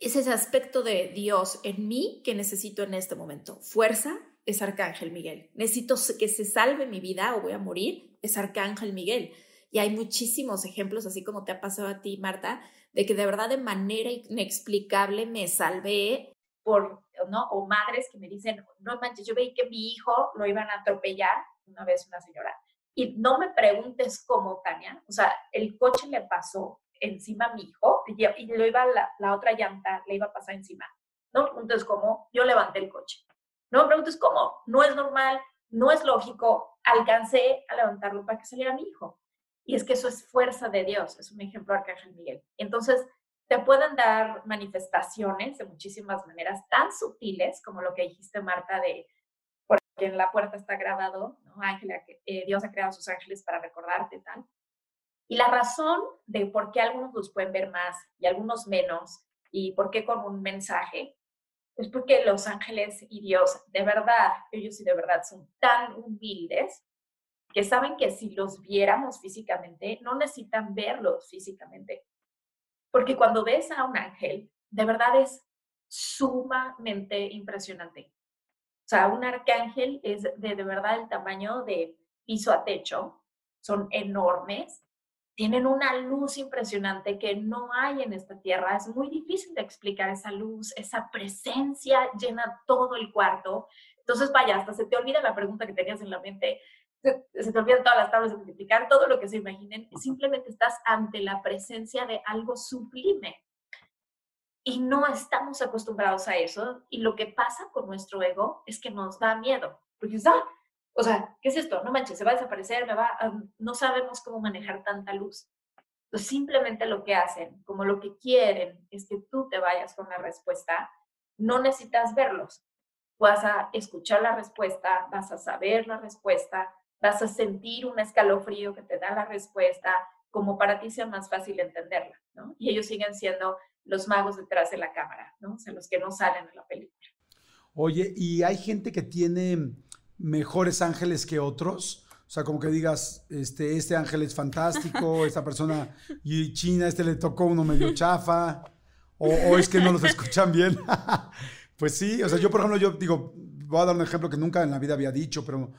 es ese aspecto de Dios en mí que necesito en este momento. Fuerza es Arcángel Miguel. Necesito que se salve mi vida o voy a morir, es Arcángel Miguel. Y hay muchísimos ejemplos, así como te ha pasado a ti, Marta, de que de verdad de manera inexplicable me salvé por, ¿no? O madres que me dicen, no manches, yo veí que mi hijo lo iban a atropellar una vez una señora. Y no me preguntes cómo, Tania, o sea, el coche le pasó encima mi hijo y, lo iba la, la, otra llanta, le iba a pasar encima. No me preguntes cómo, yo levanté el coche. No me preguntes cómo, no es normal, no es lógico, alcancé a levantarlo para que saliera mi hijo. Y es que eso es fuerza de Dios, es un ejemplo de Arcángel Miguel. Entonces, te pueden dar manifestaciones de muchísimas maneras, tan sutiles como lo que dijiste, Marta, de porque en la puerta está grabado, ¿no? eh, Dios ha creado sus ángeles para recordarte tal. Y la razón de por qué algunos los pueden ver más y algunos menos, y por qué con un mensaje, es porque los ángeles y Dios, de verdad, ellos sí de verdad son tan humildes que saben que si los viéramos físicamente, no necesitan verlos físicamente. Porque cuando ves a un ángel, de verdad es sumamente impresionante. O sea, un arcángel es de, de verdad el tamaño de piso a techo, son enormes tienen una luz impresionante que no hay en esta tierra. Es muy difícil de explicar esa luz, esa presencia llena todo el cuarto. Entonces, vaya, hasta se te olvida la pregunta que tenías en la mente, se, te olvidan todas las tablas de multiplicar, todo lo que se imaginen. Simplemente estás ante la presencia de algo sublime. Y no estamos acostumbrados a eso. Y lo que pasa con nuestro ego es que nos da miedo. Porque, ah, o sea, ¿qué es esto? No manches, se va a desaparecer, no sabemos cómo manejar tanta luz. Entonces, simplemente lo que hacen, como lo que quieren, es que tú te vayas con la respuesta. No necesitas verlos. Vas a escuchar la respuesta, vas a saber la respuesta, vas a sentir un escalofrío que te da la respuesta, como para ti sea más fácil entenderla, ¿no? Y ellos siguen siendo los magos detrás de la cámara, ¿no? O los que no salen en la película. Oye, y hay gente que tiene mejores ángeles que otros? O sea, como que digas, este, este ángel es fantástico, [LAUGHS] esta persona y China, este le tocó uno medio chafa, o, es que no los escuchan bien. [LAUGHS] pues sí, o sea, yo por ejemplo, yo digo, voy a dar un ejemplo que nunca en la vida había dicho, pero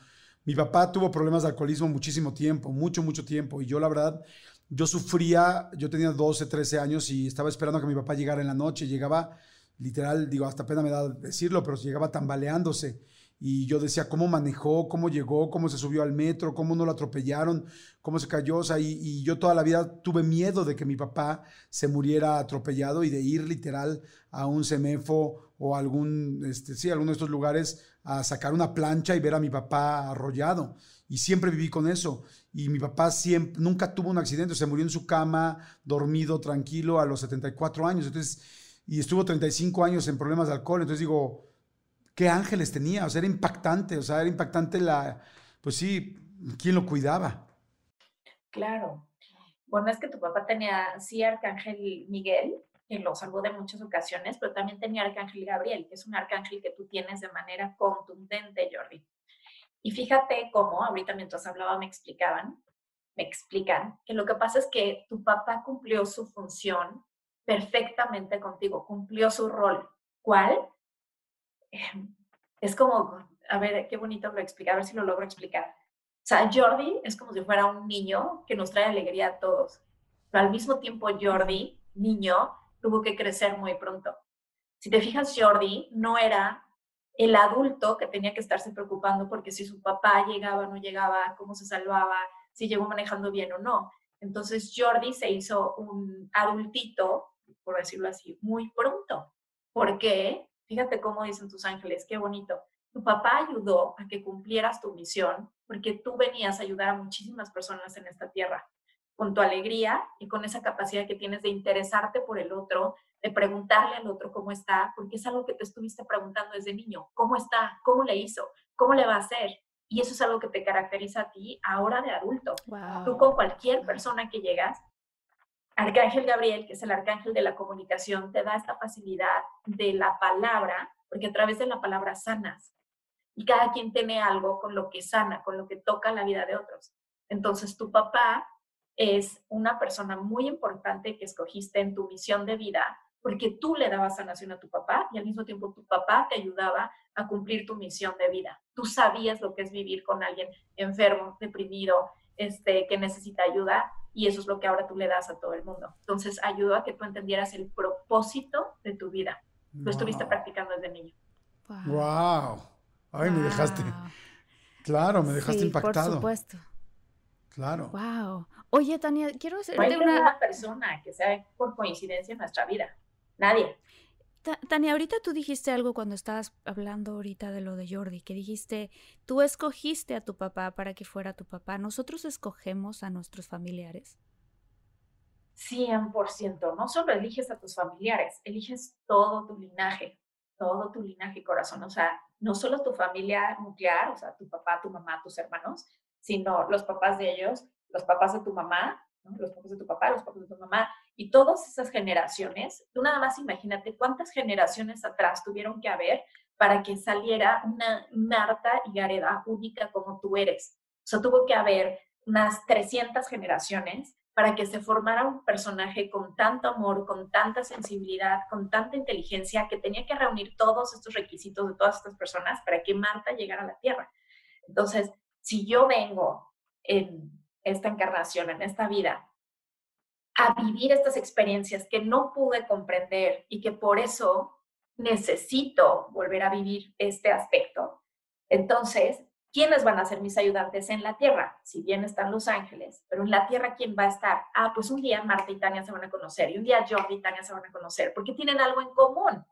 mi papá tuvo problemas de alcoholismo muchísimo tiempo, mucho, mucho tiempo, y yo la verdad, yo sufría, yo tenía 12, 13 años y estaba esperando a que mi papá llegara en la noche, llegaba literal, digo, hasta pena me da decirlo, pero llegaba tambaleándose y yo decía cómo manejó, cómo llegó, cómo se subió al metro, cómo no lo atropellaron, cómo se cayó. O sea, y, yo toda la vida tuve miedo de que mi papá se muriera atropellado y de ir literal a un semefo o algún, este, sí, alguno de estos lugares a sacar una plancha y ver a mi papá arrollado. Y siempre viví con eso. Y mi papá siempre, nunca tuvo un accidente, se murió en su cama, dormido, tranquilo, a los 74 años. Entonces, y estuvo 35 años en problemas de alcohol. Entonces digo, qué ángeles tenía, o sea, era impactante, o sea, era impactante la, pues sí, quién lo cuidaba. Claro. Bueno, es que tu papá tenía, sí, Arcángel Miguel, que lo salvó de muchas ocasiones, pero también tenía Arcángel Gabriel, que es un arcángel que tú tienes de manera contundente, Jordi. Y fíjate cómo, ahorita mientras hablaba me explicaban, me explican, que lo que pasa es que tu papá cumplió su función perfectamente contigo, cumplió su rol. ¿Cuál? Es como, a ver, qué bonito lo explica, a ver si lo logro explicar. O sea, Jordi es como si fuera un niño que nos trae alegría a todos. Pero al mismo tiempo, Jordi niño tuvo que crecer muy pronto. Si te fijas, Jordi no era el adulto que tenía que estarse preocupando porque si su papá llegaba o no llegaba, cómo se salvaba, si llegó manejando bien o no. Entonces Jordi se hizo un adultito, por decirlo así, muy pronto. ¿Por qué? Fíjate cómo dicen tus ángeles, qué bonito. Tu papá ayudó a que cumplieras tu misión porque tú venías a ayudar a muchísimas personas en esta tierra con tu alegría y con esa capacidad que tienes de interesarte por el otro, de preguntarle al otro cómo está, porque es algo que te estuviste preguntando desde niño, ¿cómo está? ¿Cómo le hizo? ¿Cómo le va a hacer? Y eso es algo que te caracteriza a ti ahora de adulto. Tú con cualquier persona que llegas, Arcángel Gabriel, que es el arcángel de la comunicación, te da esta facilidad de la palabra, porque a través de la palabra sanas. Y cada quien tiene algo con lo que sana, con lo que toca la vida de otros. Entonces tu papá es una persona muy importante que escogiste en tu misión de vida porque tú le dabas sanación a tu papá y al mismo tiempo tu papá te ayudaba a cumplir tu misión de vida. Tú sabías lo que es vivir con alguien enfermo, deprimido, este, que necesita ayuda y eso es lo que ahora tú le das a todo el mundo. Entonces ayudó a que tú entendieras el propósito de tu vida. Lo estuviste practicando desde niño. Wow. Ay, me dejaste. Claro, me dejaste impactado. Por supuesto. Claro. Wow. Oye, Tania, quiero hacerte una... persona que sea por coincidencia en nuestra vida. Nadie. Tania, ahorita tú dijiste algo cuando estabas hablando ahorita de lo de Jordi, que dijiste, tú escogiste a tu papá para que fuera tu papá. ¿Nosotros escogemos a nuestros familiares? 100%. No solo eliges a tus familiares, eliges todo tu linaje, todo tu linaje corazón. O sea, no solo tu familia nuclear, o sea, tu papá, tu mamá, tus hermanos, sino los papás de ellos, los papás de tu mamá, los papás de tu papá, los papás de tu mamá, y todas esas generaciones, tú nada más imagínate cuántas generaciones atrás tuvieron que haber para que saliera una Marta y Gareda única como tú eres. O sea, tuvo que haber unas 300 generaciones para que se formara un personaje con tanto amor, con tanta sensibilidad, con tanta inteligencia, que tenía que reunir todos estos requisitos de todas estas personas para que Marta llegara a la Tierra. Entonces, si yo vengo en esta encarnación, en esta vida, a vivir estas experiencias que no pude comprender y que por eso necesito volver a vivir este aspecto, entonces, ¿quiénes van a ser mis ayudantes en la Tierra? Si bien están los ángeles, pero en la Tierra, ¿quién va a estar? Ah, pues un día Marta y Tania se van a conocer y un día Jordi y Tania se van a conocer porque tienen algo en común.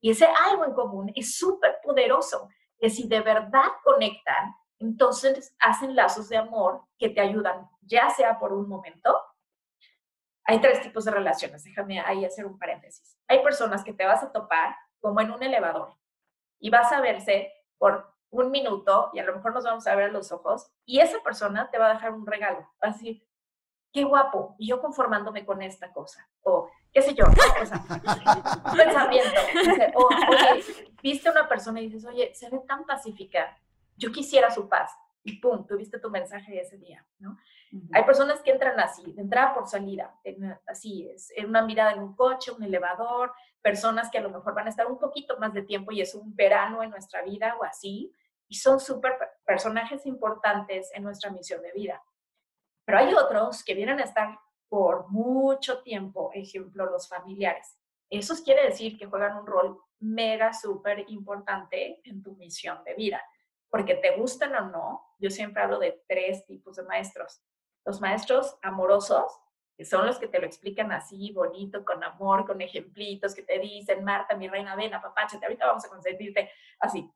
Y ese algo en común es súper poderoso, que si de verdad conectan, entonces hacen lazos de amor que te ayudan, ya sea por un momento. Hay tres tipos de relaciones, déjame ahí hacer un paréntesis. Hay personas que te vas a topar como en un elevador y vas a verse por un minuto y a lo mejor nos vamos a ver a los ojos y esa persona te va a dejar un regalo, a decir, qué guapo, y yo conformándome con esta cosa, o qué sé yo, un pensamiento, o oye, viste una persona y dices, oye, se ve tan pacífica, yo quisiera su paz. Y pum, tuviste tu mensaje ese día, ¿no? Hay personas que entran así, de entrada por salida, así es, en una mirada en un coche, un elevador, personas que a lo mejor van a estar un poquito más de tiempo y es un verano en nuestra vida o así, y son súper personajes importantes en nuestra misión de vida. Pero hay otros que vienen a estar por mucho tiempo, ejemplo, los familiares. Eso quiere decir que juegan un rol mega, súper importante en tu misión de vida porque te gustan o no, yo siempre hablo de tres tipos de maestros. Los maestros amorosos, que son los que te lo explican así, bonito, con amor, con ejemplitos, que te dicen, Marta, mi reina, ven, apapáchate, ahorita vamos a consentirte, así.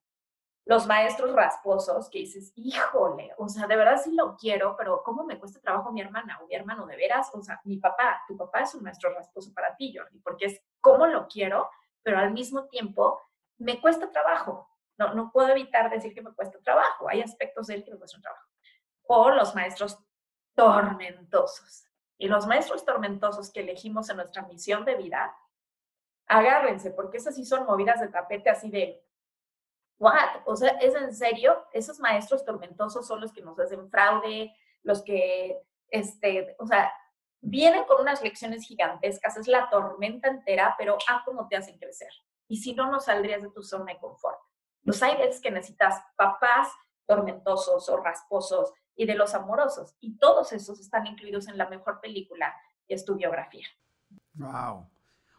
Los maestros rasposos, que dices, híjole, o sea, de verdad sí lo quiero, pero ¿cómo me cuesta trabajo mi hermana o mi hermano? ¿De veras? O sea, mi papá, tu papá es un maestro rasposo para ti, Jordi, porque es cómo lo quiero, pero al mismo tiempo me cuesta trabajo no, no puedo evitar decir que me cuesta trabajo. Hay aspectos de él que me cuestan trabajo. O los maestros tormentosos. Y los maestros tormentosos que elegimos en nuestra misión de vida, agárrense, porque esas sí son movidas de tapete así de, ¿what? O sea, ¿es en serio? Esos maestros tormentosos son los que nos hacen fraude, los que, este, o sea, vienen con unas lecciones gigantescas, es la tormenta entera, pero a cómo te hacen crecer. Y si no, no saldrías de tu zona de confort. Los hay veces que necesitas papás tormentosos o rasposos y de los amorosos. Y todos esos están incluidos en la mejor película, que es tu biografía. Wow.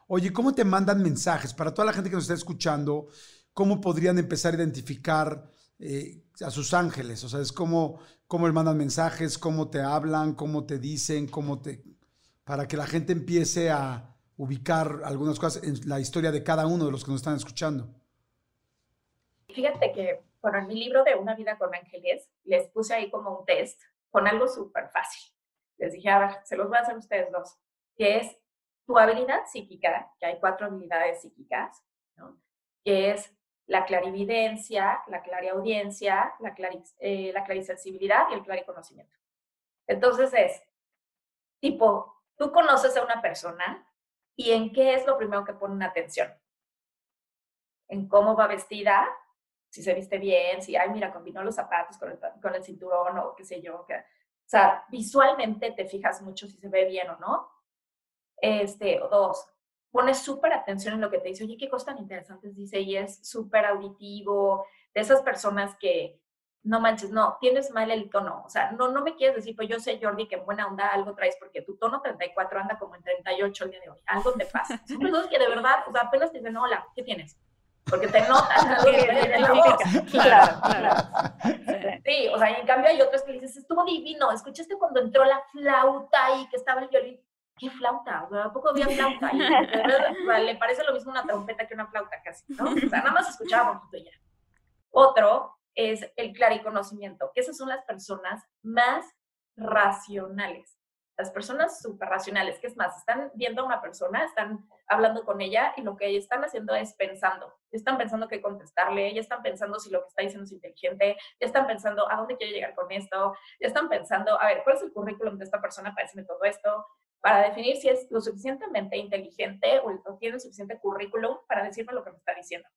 Oye, ¿cómo te mandan mensajes? Para toda la gente que nos está escuchando, ¿cómo podrían empezar a identificar eh, a sus ángeles? O sea, es como cómo le mandan mensajes, cómo te hablan, cómo te dicen, cómo te... para que la gente empiece a ubicar algunas cosas en la historia de cada uno de los que nos están escuchando. Fíjate que, bueno, en mi libro de Una vida con ángeles, les puse ahí como un test con algo súper fácil. Les dije, a ver, se los voy a hacer ustedes dos, que es tu habilidad psíquica, que hay cuatro habilidades psíquicas, ¿no? que es la clarividencia, la clariaudiencia, la, eh, la clarisensibilidad y el clariconocimiento. Entonces es, tipo, tú conoces a una persona y en qué es lo primero que ponen atención. En cómo va vestida, si se viste bien, si, ay, mira, combinó los zapatos con el, con el cinturón o qué sé yo. Que, o sea, visualmente te fijas mucho si se ve bien o no. Este, o dos, pones súper atención en lo que te dice, oye, qué cosas tan interesantes dice, y es súper auditivo, de esas personas que, no manches, no, tienes mal el tono, o sea, no, no me quieres decir, pues yo sé, Jordi, que en buena onda algo traes, porque tu tono 34 anda como en 38 el día de hoy, algo te pasa. [LAUGHS] Son personas que de verdad, o sea, apenas te dicen, hola, ¿qué tienes? Porque te notan [LAUGHS] algo que la voz. Claro, claro. Sí, o sea, y en cambio hay otros que dices, estuvo divino, escuchaste cuando entró la flauta y que estaba el violín, ¿qué flauta? ¿A poco había flauta? [LAUGHS] le parece lo mismo una trompeta que una flauta casi, ¿no? O sea, nada más escuchaba poquito ya. Otro es el clariconocimiento, que esas son las personas más racionales. Las personas súper racionales, que es más, están viendo a una persona, están hablando con ella y lo que están haciendo es pensando. Están pensando qué contestarle, ya están pensando si lo que está diciendo es inteligente, ya están pensando a dónde quiero llegar con esto, ya están pensando, a ver, ¿cuál es el currículum de esta persona para decirme todo esto? para definir si es lo suficientemente inteligente o, tiene suficiente currículum para decirme lo que me está diciendo.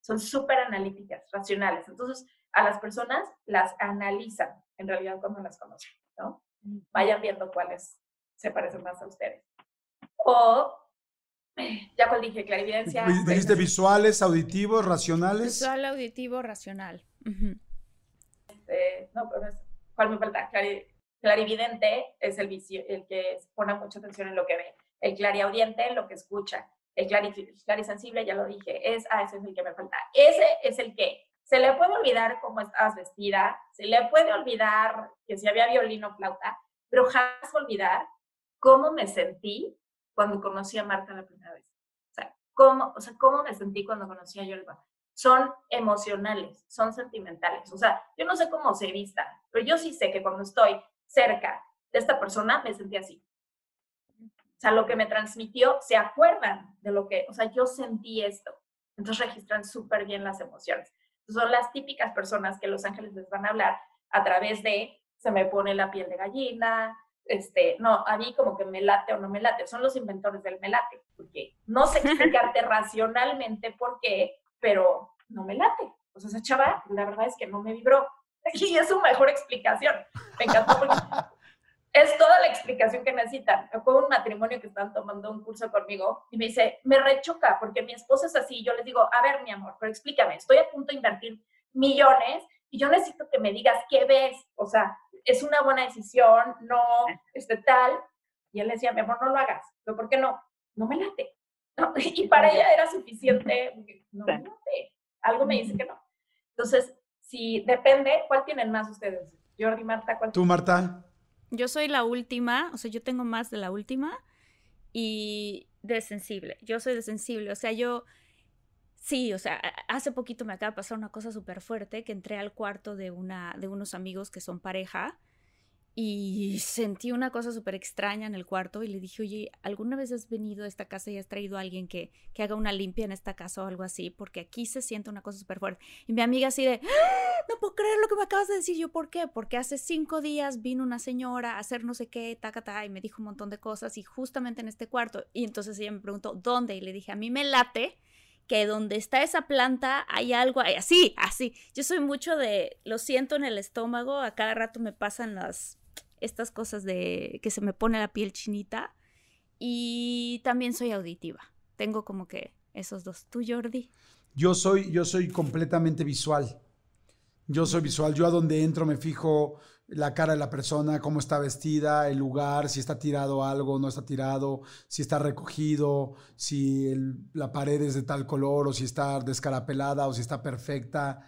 Son súper analíticas, racionales. Entonces, a las personas las analizan en realidad cuando las conocen, ¿no? Vayan viendo cuáles se parecen más a ustedes. O, ya cual dije, clarividencia. ¿Dijiste visuales, auditivos, racionales? Visual, auditivo, racional. Este, no, pero ¿cuál me falta? clarividente es el, el que pone mucha atención en lo que ve. El clariaudiente en lo que escucha. El clarisensible, ya lo dije, es, ah, ese es el que me falta. Ese es el que se le puede olvidar cómo estabas vestida, se le puede olvidar que si había violín o flauta, pero jamás olvidar cómo me sentí cuando conocí a Marta la primera vez. O sea, cómo, o sea, cómo me sentí cuando conocí a Yolba. Son emocionales, son sentimentales. O sea, yo no sé cómo se vista, pero yo sí sé que cuando estoy cerca de esta persona, me sentí así. O sea, lo que me transmitió, se acuerdan de lo que, o sea, yo sentí esto. Entonces registran súper bien las emociones. Son las típicas personas que los ángeles les van a hablar a través de, se me pone la piel de gallina, este, no, a mí como que me late o no me late. Son los inventores del me late, porque no sé explicarte [LAUGHS] racionalmente por qué, pero no me late. O sea, esa chava, la verdad es que no me vibró. Y es su mejor explicación. Me encantó porque es toda la explicación que necesitan. Fue un matrimonio que están tomando un curso conmigo y me dice, me rechoca porque mi esposa es así. Yo les digo, a ver, mi amor, pero explícame, estoy a punto de invertir millones y yo necesito que me digas qué ves. O sea, es una buena decisión, no, este tal. Y él decía, mi amor, no lo hagas. Pero ¿por qué no? No me late. [LAUGHS] Y para ella era suficiente, [LAUGHS] no me late. Algo me dice que no. Entonces, si depende, ¿cuál tienen más ustedes? Jordi, Marta, ¿cuál? Tú, Marta. Yo soy la última, o sea, yo tengo más de la última y de sensible. Yo soy de sensible, o sea, yo sí, o sea, hace poquito me acaba de pasar una cosa súper fuerte que entré al cuarto de una de unos amigos que son pareja y sentí una cosa súper extraña en el cuarto y le dije, oye, ¿alguna vez has venido a esta casa y has traído a alguien que, que haga una limpia en esta casa o algo así? Porque aquí se siente una cosa súper fuerte. Y mi amiga así de, ¡Ah! no puedo creer lo que me acabas de decir. Yo, ¿por qué? Porque hace cinco días vino una señora a hacer no sé qué, taca, ta, y me dijo un montón de cosas y justamente en este cuarto. Y entonces ella me preguntó, ¿dónde? Y le dije, a mí me late que donde está esa planta hay algo así, así. Yo soy mucho de, lo siento en el estómago, a cada rato me pasan las estas cosas de que se me pone la piel chinita y también soy auditiva. Tengo como que esos dos. ¿Tú, Jordi? Yo soy, yo soy completamente visual. Yo soy visual. Yo a donde entro me fijo la cara de la persona, cómo está vestida, el lugar, si está tirado algo, no está tirado, si está recogido, si la pared es de tal color o si está descarapelada o si está perfecta.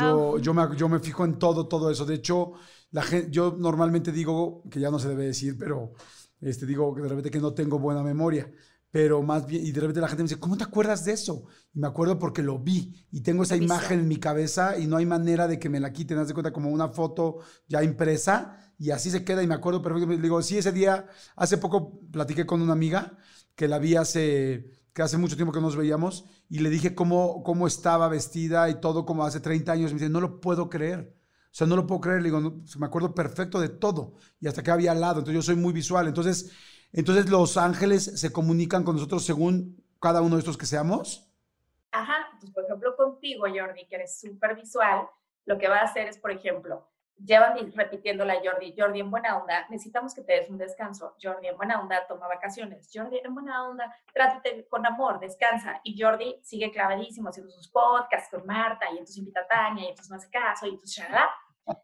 Yo, yo, me, yo me fijo en todo, todo eso. De hecho, la gente, yo normalmente digo, que ya no se debe decir, pero este, digo que de repente que no tengo buena memoria pero más bien, y de repente la gente me dice, ¿cómo te acuerdas de eso? Y me acuerdo porque lo vi y tengo esa imagen en mi cabeza y no hay manera de que me la quiten, haz de cuenta como una foto ya impresa y así se queda y me acuerdo perfectamente, digo, sí, ese día, hace poco platiqué con una amiga que la vi hace, que hace mucho tiempo que nos veíamos y le dije cómo, cómo estaba vestida y todo como hace 30 años, me dice, no lo puedo creer. O sea, no lo puedo creer. Le digo, no, me acuerdo perfecto de todo. Y hasta que había al lado. Entonces, yo soy muy visual. Entonces, entonces, los ángeles se comunican con nosotros según cada uno de estos que seamos. Ajá, pues por ejemplo contigo, Jordi, que eres súper visual, lo que va a hacer es, por ejemplo, llevan repitiéndola Jordi, Jordi en buena onda, necesitamos que te des un descanso, Jordi en buena onda, toma vacaciones, Jordi en buena onda, trátate con amor, descansa, y Jordi sigue clavadísimo haciendo sus podcasts con Marta, y entonces invita a Tania, y entonces no hace caso, y entonces ya,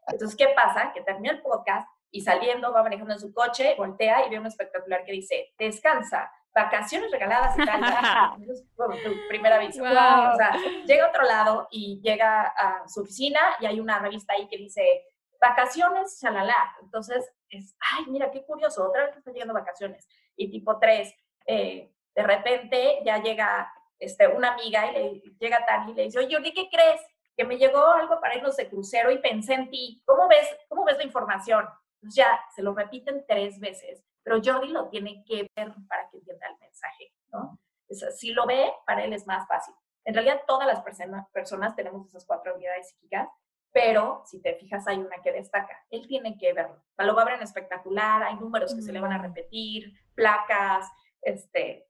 Entonces, ¿qué pasa? Que termina el podcast y saliendo va manejando en su coche, voltea y ve un espectacular que dice, descansa, vacaciones regaladas y tal. [LAUGHS] primera vez. O sea, llega a otro lado y llega a su oficina y hay una revista ahí que dice, vacaciones, chalala. Entonces, es, ay, mira, qué curioso, otra vez está llegando vacaciones. Y tipo tres, eh, de repente ya llega este, una amiga y le llega Tani y le dice, oye, ¿qué crees? Que me llegó algo para irnos de crucero y pensé en ti. ¿Cómo ves, cómo ves la información? ya se lo repiten tres veces, pero Jordi lo tiene que ver para que entienda el mensaje, ¿no? si lo ve, para él es más fácil. En realidad, todas las personas tenemos esas cuatro habilidades psíquicas, pero si te fijas, hay una que destaca. Él tiene que verlo. Lo va a ver en espectacular, hay números que se le van a repetir, placas, este,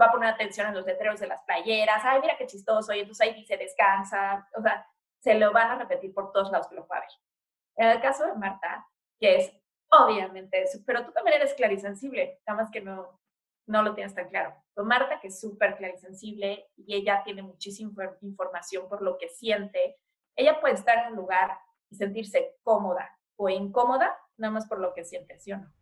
va a poner atención en los letreros de las playeras, ay, mira qué chistoso, y entonces ahí dice descansa, o sea, se lo van a repetir por todos lados que lo va a ver. En el caso de Marta, que es obviamente eso, pero tú también eres clarisensible, nada más que no, no lo tienes tan claro. Con Marta, que es súper clarisensible y ella tiene muchísima información por lo que siente, ella puede estar en un lugar y sentirse cómoda o incómoda, nada más por lo que siente, ¿sí o no?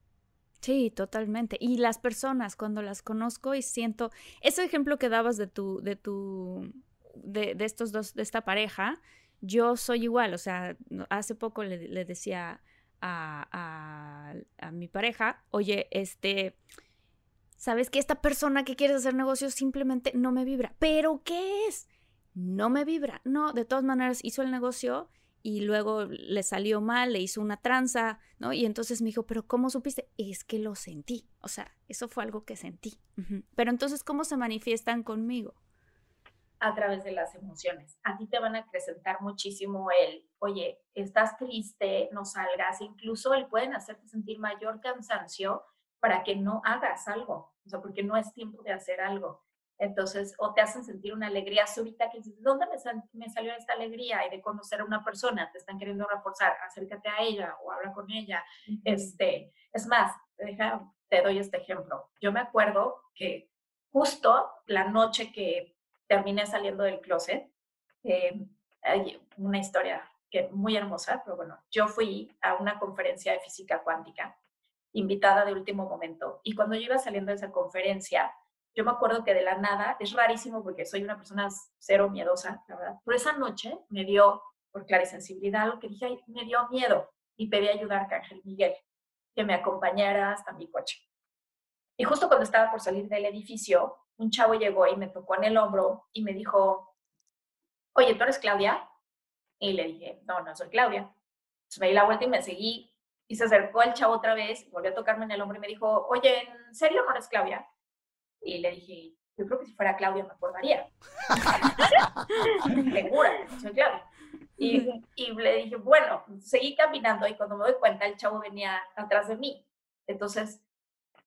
Sí, totalmente. Y las personas, cuando las conozco y siento, ese ejemplo que dabas de tu, de tu, de, de estos dos, de esta pareja, yo soy igual, o sea, hace poco le, decía a, mi pareja, oye, este, sabes que esta persona que quiere hacer negocios simplemente no me vibra. ¿Pero qué es? No me vibra. No, de todas maneras hizo el negocio y luego le salió mal, le hizo una tranza, ¿no? Y entonces me dijo, pero ¿cómo supiste? Es que lo sentí. O sea, eso fue algo que sentí. Pero entonces, ¿cómo se manifiestan conmigo? a través de las emociones. A ti te van a acrecentar muchísimo el, oye, estás triste, no salgas, incluso el pueden hacerte sentir mayor cansancio para que no hagas algo, o sea, porque no es tiempo de hacer algo. Entonces, o te hacen sentir una alegría súbita que dices, ¿dónde me, salió esta alegría? Y de conocer a una persona, te están queriendo reforzar, acércate a ella o habla con ella. este, es más, deja, te doy este ejemplo. Yo me acuerdo que justo la noche que terminé saliendo del closet. Eh, hay una historia que muy hermosa, pero bueno, yo fui a una conferencia de física cuántica, invitada de último momento, y cuando yo iba saliendo de esa conferencia, yo me acuerdo que de la nada, es rarísimo porque soy una persona cero miedosa, la verdad, pero esa noche me dio, por clarisensibilidad, algo que dije, me dio miedo, y pedí ayuda a Ángel Miguel, que me acompañara hasta mi coche. Y justo cuando estaba por salir del edificio, un chavo llegó y me tocó en el hombro y me dijo, oye, ¿tú eres Claudia? Y le dije, no, no soy Claudia. Entonces me di la vuelta y me seguí y se acercó el chavo otra vez, volvió a tocarme en el hombro y me dijo, oye, ¿en serio no eres Claudia? Y le dije, yo creo que si fuera Claudia me acordaría. [LAUGHS] Segura, soy Claudia. Y, y, le dije, bueno, seguí caminando y cuando me doy cuenta el chavo venía atrás de mí. Entonces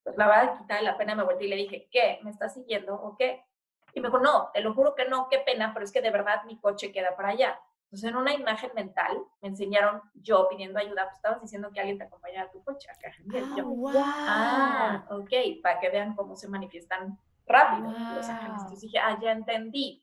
pues la verdad, quitarle la pena, me volteé y le dije, ¿qué? ¿Me estás siguiendo o qué? Y me dijo, no, te lo juro que no, qué pena, pero es que de verdad mi coche queda para allá. Entonces, en una imagen mental, me enseñaron yo pidiendo ayuda, pues estabas diciendo que alguien te acompañara a tu coche. Acá, ah, yo, wow. ah, ok, para que vean cómo se manifiestan rápido los ángeles. Entonces dije, ah, ya entendí.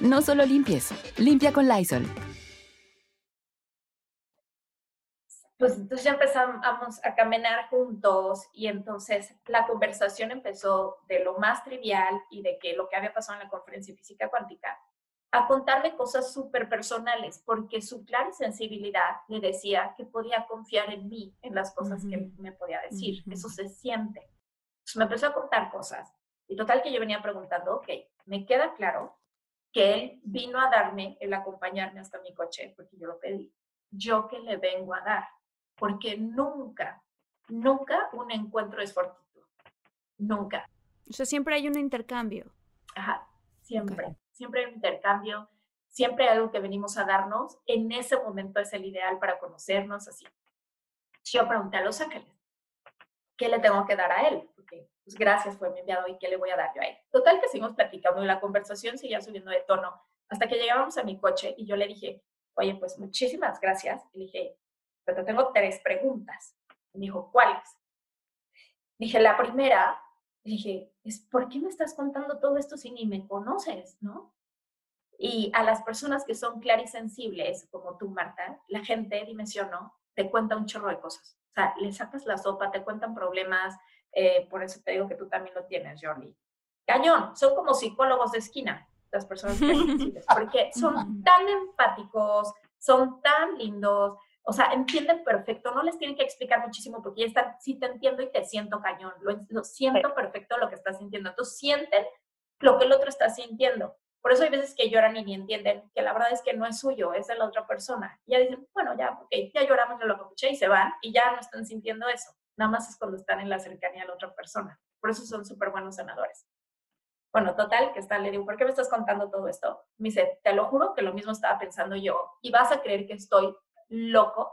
No solo limpies, limpia con Lysol. Pues entonces ya empezamos a caminar juntos y entonces la conversación empezó de lo más trivial y de que lo que había pasado en la conferencia de física cuántica a contarle cosas súper personales, porque su clara sensibilidad le decía que podía confiar en mí, en las cosas que me podía decir. Eso se siente. Entonces me empezó a contar cosas. Y total que yo venía preguntando, ok, me queda claro que él vino a darme el acompañarme hasta mi coche, porque yo lo pedí. Yo que le vengo a dar, porque nunca, nunca un encuentro es fortuito. Nunca. O sea, siempre hay un intercambio. Ajá, siempre. Siempre hay un intercambio, siempre hay algo que venimos a darnos. En ese momento es el ideal para conocernos así. Yo pregunté a Los Ángeles, ¿qué le tengo que dar a él? Porque pues gracias, fue mi enviado y qué le voy a dar yo a él. Total que seguimos platicando y la conversación seguía subiendo de tono hasta que llegábamos a mi coche y yo le dije, oye, pues muchísimas gracias. Y le dije, pero tengo tres preguntas. Y me dijo, ¿cuáles? Dije, la primera, dije, es, ¿por qué me estás contando todo esto si ni me conoces, no? Y a las personas que son clarisensibles, como tú, Marta, la gente, dimensionó, te cuenta un chorro de cosas. O sea, le sacas la sopa, te cuentan problemas, eh, por eso te digo que tú también lo tienes, Jordi. Cañón, son como psicólogos de esquina, las personas [LAUGHS] porque son tan empáticos, son tan lindos, o sea, entienden perfecto, no les tienen que explicar muchísimo porque ya están, sí te entiendo y te siento cañón, lo, siento perfecto lo que estás sintiendo, entonces sienten lo que el otro está sintiendo. Por eso hay veces que lloran y ni entienden que la verdad es que no es suyo, es de la otra persona. Y ya dicen, bueno, ya, ok, ya lloramos, ya lo escuché y se van y ya no están sintiendo eso nada más es cuando están en la cercanía de la otra persona. Por eso son súper buenos sanadores. Bueno, total, que está, le digo, ¿por qué me estás contando todo esto? Me dice, te lo juro que lo mismo estaba pensando yo y vas a creer que estoy loco.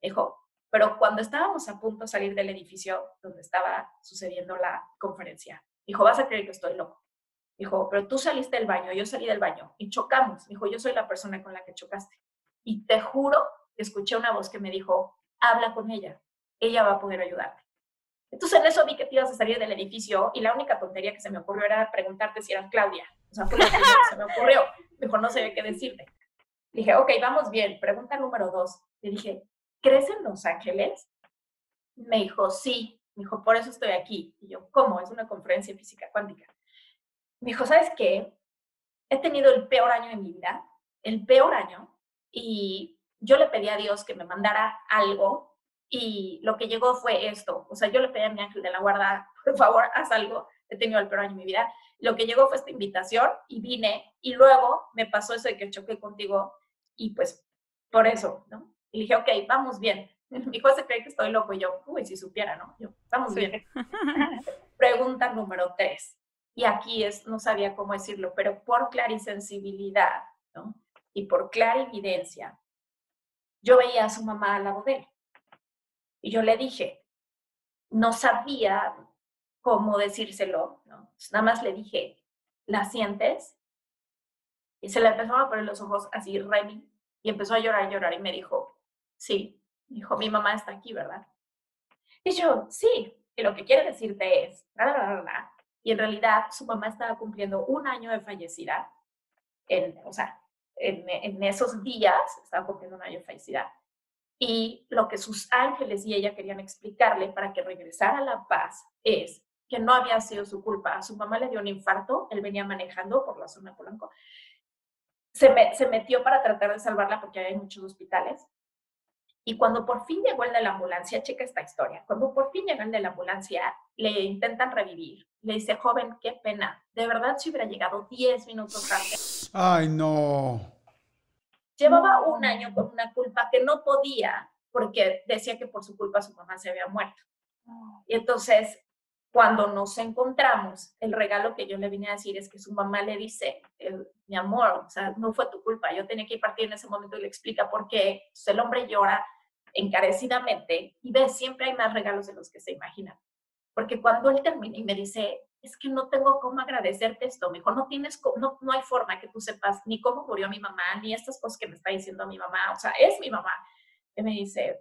Dijo, pero cuando estábamos a punto de salir del edificio donde estaba sucediendo la conferencia, dijo, vas a creer que estoy loco. Dijo, pero tú saliste del baño, yo salí del baño y chocamos. Dijo, yo soy la persona con la que chocaste. Y te juro que escuché una voz que me dijo, habla con ella ella va a poder ayudarte. Entonces en eso vi que te ibas a salir del edificio y la única tontería que se me ocurrió era preguntarte si eras Claudia. O sea, fue lo que se me ocurrió. Mejor no sé qué decirte. dije, ok, vamos bien. Pregunta número dos. Le dije, ¿crees en Los Ángeles? Me dijo, sí. Me dijo, por eso estoy aquí. Y yo, ¿cómo? Es una conferencia de física cuántica. Me dijo, ¿sabes qué? He tenido el peor año de mi vida, el peor año, y yo le pedí a Dios que me mandara algo y lo que llegó fue esto. O sea, yo le pedí a mi ángel de la guarda, [LAUGHS] por favor, haz algo. He tenido el peor año de mi vida. Lo que llegó fue esta invitación y vine. Y luego me pasó eso de que choqué contigo. Y pues, por eso, ¿no? Y dije, ok, vamos bien. Mi hijo se cree que estoy loco. Y yo, uy, si supiera, ¿no? Yo, vamos bien. [LAUGHS] [LAUGHS] Pregunta número tres. Y aquí es, no sabía cómo decirlo, pero por clarisensibilidad, ¿no? Y por clarividencia, yo veía a su mamá al lado de él y yo le dije, no sabía cómo decírselo, ¿no? nada más le dije, ¿la sientes? Y se le empezaron a poner los ojos así, Remy, y empezó a llorar, llorar, y me dijo, sí, dijo, mi mamá está aquí, ¿verdad? Y yo, sí, y lo que quiere decirte es, y en realidad su mamá estaba cumpliendo un año de fallecida, en, o sea, en, en esos días estaba cumpliendo un año de fallecida y lo que sus ángeles y ella querían explicarle para que regresara a la paz es que no había sido su culpa. A su mamá le dio un infarto, él venía manejando por la zona de Polanco se, se metió para tratar de salvarla porque hay muchos hospitales. Y cuando por fin llegó el de la ambulancia, checa esta historia, cuando por fin llega el de la ambulancia, le intentan revivir. Le dice, joven, qué pena, de verdad si hubiera llegado 10 minutos antes. Ay, no. Llevaba un año con una culpa que no podía porque decía que por su culpa su mamá se había muerto. Y entonces, cuando nos encontramos, el regalo que yo le vine a decir es que su mamá le dice, mi amor, o sea, no fue tu culpa, yo tenía que ir partir en ese momento y le explica por qué. el hombre llora encarecidamente y ve, siempre hay más regalos de los que se imaginan. Porque cuando él termina y me dice, es que no tengo cómo agradecerte esto, me dijo, no tienes, no, no hay forma que tú sepas ni cómo murió mi mamá, ni estas cosas que me está diciendo mi mamá, o sea, es mi mamá. Y me dice,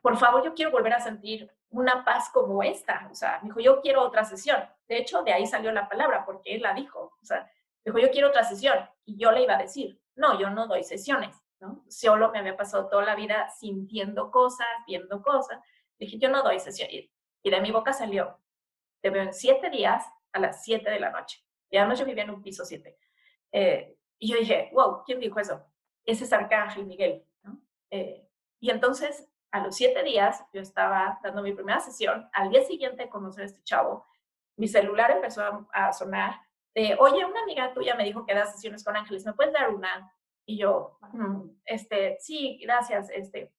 por favor, yo quiero volver a sentir una paz como esta. O sea, me dijo, yo quiero otra sesión. De hecho, de ahí salió la palabra, porque él la dijo. O sea, dijo, yo quiero otra sesión. Y yo le iba a decir, no, yo no doy sesiones. ¿No? Solo me había pasado toda la vida sintiendo cosas, viendo cosas. dije, yo no doy sesión. Y, de mi boca salió, te veo en siete días a las siete de la noche. Y además yo vivía en un piso siete. Eh, y yo dije, wow, ¿quién dijo eso? Ese es Arcángel Miguel. Eh, y entonces, a los siete días, yo estaba dando mi primera sesión. Al día siguiente de a este chavo, mi celular empezó a, sonar de, oye, una amiga tuya me dijo que das sesiones con ángeles, ¿me puedes dar una? Y yo, mm, este, sí, gracias, este.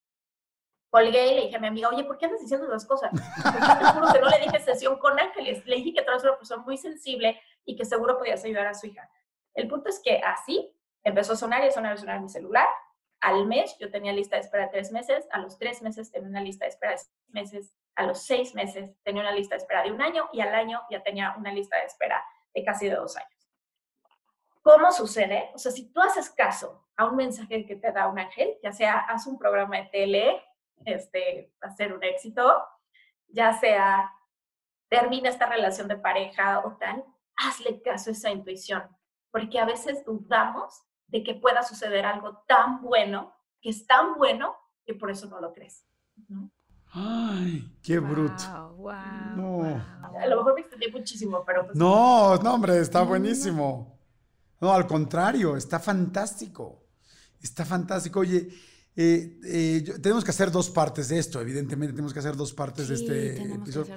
Colgué y le dije a mi amiga, oye, ¿por qué andas diciendo esas cosas? Porque yo te juro que no le dije sesión con ángeles. Le dije que tú eras una persona muy sensible y que seguro podías ayudar a su hija. El punto es que así empezó a sonar y a sonar y a sonar mi celular. Al mes yo tenía lista de espera de tres meses, a los tres meses tenía una lista de espera de seis meses, a los seis meses tenía una lista de espera de un año y al año ya tenía una lista de espera de casi de dos años. ¿Cómo sucede? O sea, si tú haces caso a un mensaje que te da un ángel, ya sea haz un programa de tele, este, va a ser un éxito, ya sea termina esta relación de pareja o tal, hazle caso a esa intuición, porque a veces dudamos de que pueda suceder algo tan bueno, que es tan bueno, que por eso no lo crees. Ay, qué bruto. Wow, no. A lo mejor me extendí muchísimo, pero pues... No, no, hombre, está buenísimo. No, al contrario, está fantástico. Está fantástico. Oye, eh, eh, tenemos que hacer dos partes de esto, evidentemente tenemos que hacer dos partes de este episodio.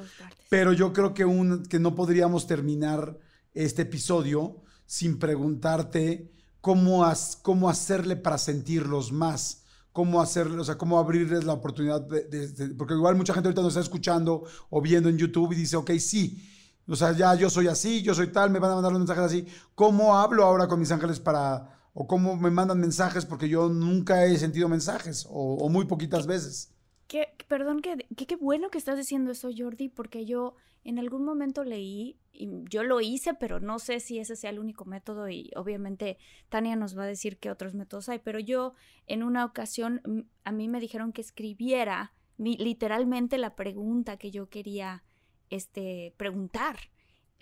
Pero yo creo que, un, que no podríamos terminar este episodio sin preguntarte cómo, cómo hacerle para sentirlos más, cómo hacerle, o sea, cómo abrirles la oportunidad, de, porque igual mucha gente ahorita nos está escuchando o viendo en YouTube y dice, ok, sí, o sea, ya yo soy así, yo soy tal, me van a mandar los mensajes así. ¿Cómo hablo ahora con mis ángeles para, o cómo me mandan mensajes? Porque yo nunca he sentido mensajes, o, muy poquitas veces. Qué, perdón, qué, qué bueno que estás diciendo eso, Jordi, porque yo en algún momento leí, y yo lo hice, pero no sé si ese sea el único método, y obviamente Tania nos va a decir qué otros métodos hay, pero yo en una ocasión a mí me dijeron que escribiera literalmente la pregunta que yo quería este, preguntar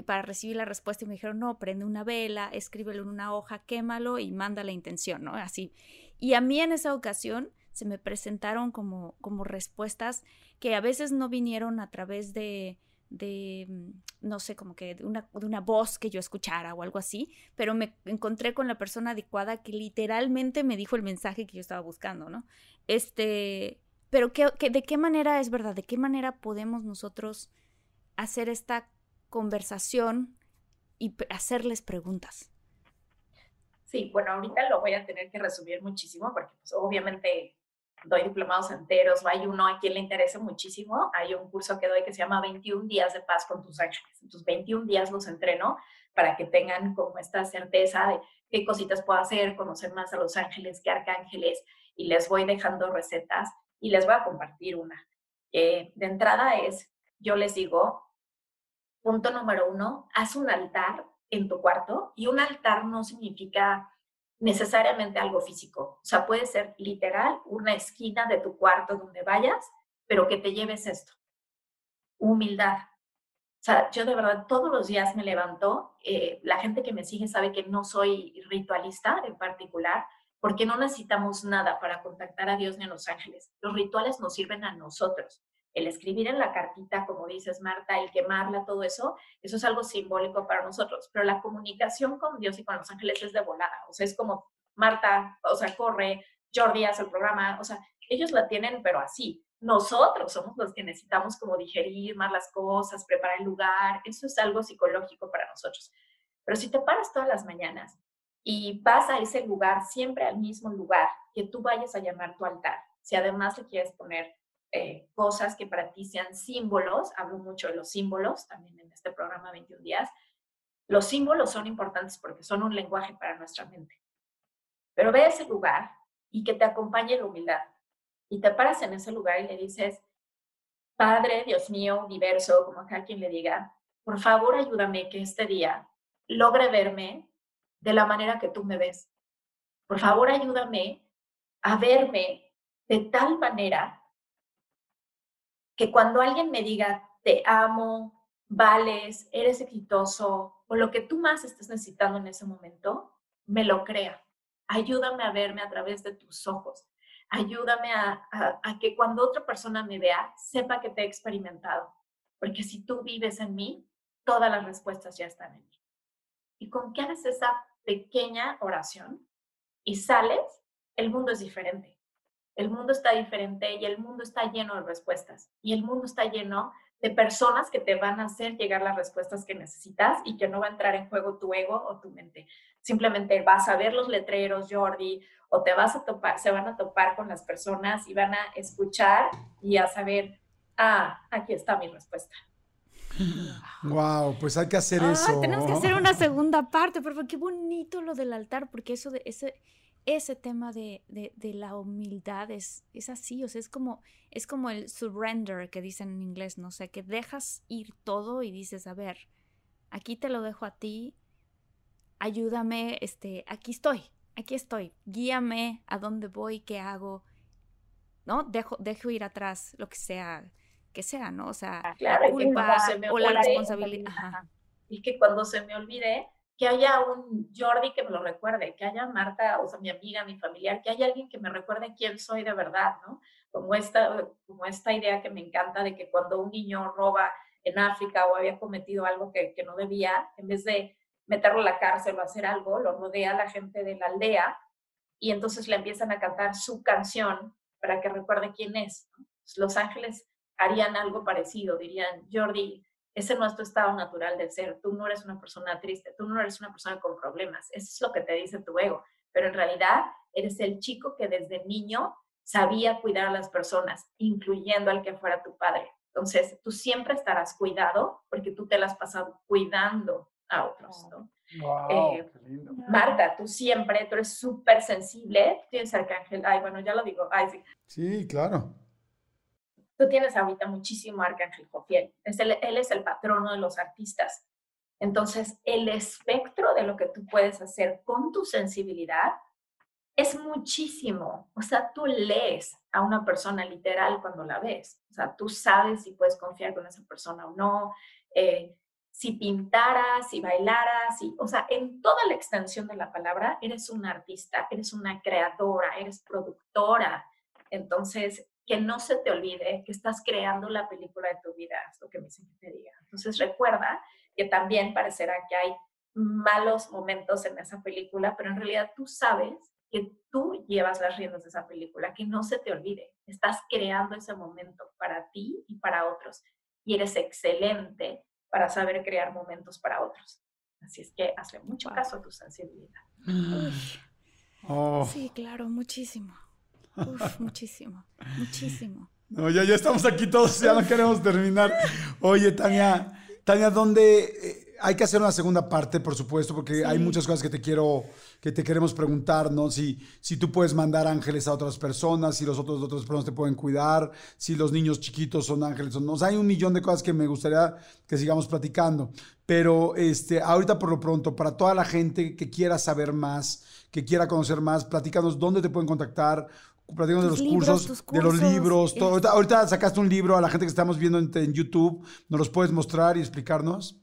para recibir la respuesta y me dijeron, no, prende una vela, escríbelo en una hoja, quémalo y manda la intención, ¿no? Así. Y a mí en esa ocasión se me presentaron como, como respuestas que a veces no vinieron a través de, de mm, no sé, como que de una, de una voz que yo escuchara o algo así, pero me encontré con la persona adecuada que literalmente me dijo el mensaje que yo estaba buscando, ¿no? Este, pero ¿qué, de qué manera es verdad? ¿De qué manera podemos nosotros hacer esta conversación y hacerles preguntas? Sí, bueno, ahorita lo voy a tener que resumir muchísimo porque pues, obviamente doy diplomados enteros, hay uno a quien le interese muchísimo, hay un curso que doy que se llama 21 días de paz con tus ángeles. Entonces, 21 días los entreno para que tengan como esta certeza de qué cositas puedo hacer, conocer más a los ángeles, qué arcángeles, y les voy dejando recetas y les voy a compartir una. de entrada es, yo les digo, punto número uno, haz un altar en tu cuarto y un altar no significa necesariamente algo físico. O sea, puede ser literal una esquina de tu cuarto donde vayas, pero que te lleves esto. Humildad. O sea, yo de verdad todos los días me levanto. Eh, la gente que me sigue sabe que no soy ritualista en particular, porque no necesitamos nada para contactar a Dios ni a los ángeles. Los rituales nos sirven a nosotros el escribir en la cartita, como dices Marta, el quemarla, todo eso, eso es algo simbólico para nosotros, pero la comunicación con Dios y con los ángeles es de volada, o sea, es como Marta, o sea, corre, Jordi hace el programa, o sea, ellos la tienen, pero así. Nosotros somos los que necesitamos como digerir más las cosas, preparar el lugar, eso es algo psicológico para nosotros. Pero si te paras todas las mañanas y vas a ese lugar, siempre al mismo lugar, que tú vayas a llamar tu altar, si además le quieres poner eh, cosas que para ti sean símbolos, hablo mucho de los símbolos también en este programa 21 días, los símbolos son importantes porque son un lenguaje para nuestra mente. Pero ve a ese lugar y que te acompañe la humildad. Y te paras en ese lugar y le dices, Padre, Dios mío, universo, como acá quien le diga, por favor ayúdame que este día logre verme de la manera que tú me ves. Por favor ayúdame a verme de tal manera que cuando alguien me diga, te amo, vales, eres exitoso o lo que tú más estés necesitando en ese momento, me lo crea. Ayúdame a verme a través de tus ojos. Ayúdame a, que cuando otra persona me vea, sepa que te he experimentado. Porque si tú vives en mí, todas las respuestas ya están en mí. Y con que haces esa pequeña oración y sales, el mundo es diferente. El mundo está diferente y el mundo está lleno de respuestas. Y el mundo está lleno de personas que te van a hacer llegar las respuestas que necesitas y que no va a entrar en juego tu ego o tu mente. Simplemente vas a ver los letreros, Jordi, o te vas a topar, se van a topar con las personas y van a escuchar y a saber, ah, aquí está mi respuesta. Wow, pues hay que hacer eso. Tenemos que hacer una [LAUGHS] segunda parte, pero qué bonito lo del altar, porque eso de ese ese tema de, la humildad es, es, así, o sea, es como, es como el surrender que dicen en inglés, no sé, que dejas ir todo y dices, a ver, aquí te lo dejo a ti, ayúdame, este, aquí estoy, aquí estoy, guíame a dónde voy, qué hago, ¿no? Dejo, dejo ir atrás lo que sea, que sea, ¿no? O sea, ah, la culpa o la responsabilidad. Y que cuando se me olvide, que haya un Jordi que me lo recuerde, que haya Marta, o sea, mi amiga, mi familiar, que haya alguien que me recuerde quién soy de verdad, ¿no? Como esta, como esta idea que me encanta de que cuando un niño roba en África o había cometido algo que, no debía, en vez de meterlo a la cárcel o hacer algo, lo rodea la gente de la aldea y entonces le empiezan a cantar su canción para que recuerde quién es. Los ángeles harían algo parecido, dirían, Jordi, ese no es tu estado natural de ser. Tú no eres una persona triste, tú no eres una persona con problemas. Eso es lo que te dice tu ego. Pero en realidad eres el chico que desde niño sabía cuidar a las personas, incluyendo al que fuera tu padre. Entonces, tú siempre estarás cuidado porque tú te las has pasado cuidando a otros, ¿no? Eh, Marta, tú siempre, tú eres súper sensible, tienes arcángel, ay, bueno, ya lo digo, ay, sí. Sí, claro. Tú tienes ahorita muchísimo Arcángel Jofiel. Es él es el patrono de los artistas. Entonces, el espectro de lo que tú puedes hacer con tu sensibilidad es muchísimo. O sea, tú lees a una persona literal cuando la ves. O sea, tú sabes si puedes confiar con esa persona o no. Eh, si pintaras, si bailaras, si, o sea, en toda la extensión de la palabra, eres una artista, eres una creadora, eres productora. Entonces, que no se te olvide que estás creando la película de tu vida, es lo que me dicen que te diga. Entonces recuerda que también parecerá que hay malos momentos en esa película, pero en realidad tú sabes que tú llevas las riendas de esa película, que no se te olvide. Estás creando ese momento para ti y para otros. Y eres excelente para saber crear momentos para otros. Así es que hazle mucho caso a tu sensibilidad. Oh. Sí, claro, muchísimo. Uf, muchísimo, muchísimo. No, ya, ya estamos aquí todos, ya no queremos terminar. Oye, Tania, Tania, ¿dónde eh, hay que hacer una segunda parte, por supuesto, porque hay muchas cosas que te quiero, que te queremos preguntar, ¿no? Si, si tú puedes mandar ángeles a otras personas, si los otros otras personas te pueden cuidar, si los niños chiquitos son ángeles o no. O sea, hay un millón de cosas que me gustaría que sigamos platicando. Pero este, ahorita por lo pronto, para toda la gente que quiera saber más, que quiera conocer más, platícanos dónde te pueden contactar platicamos de los cursos, de los libros. Todo. Ahorita, sacaste un libro a la gente que estamos viendo en, YouTube. ¿Nos los puedes mostrar y explicarnos?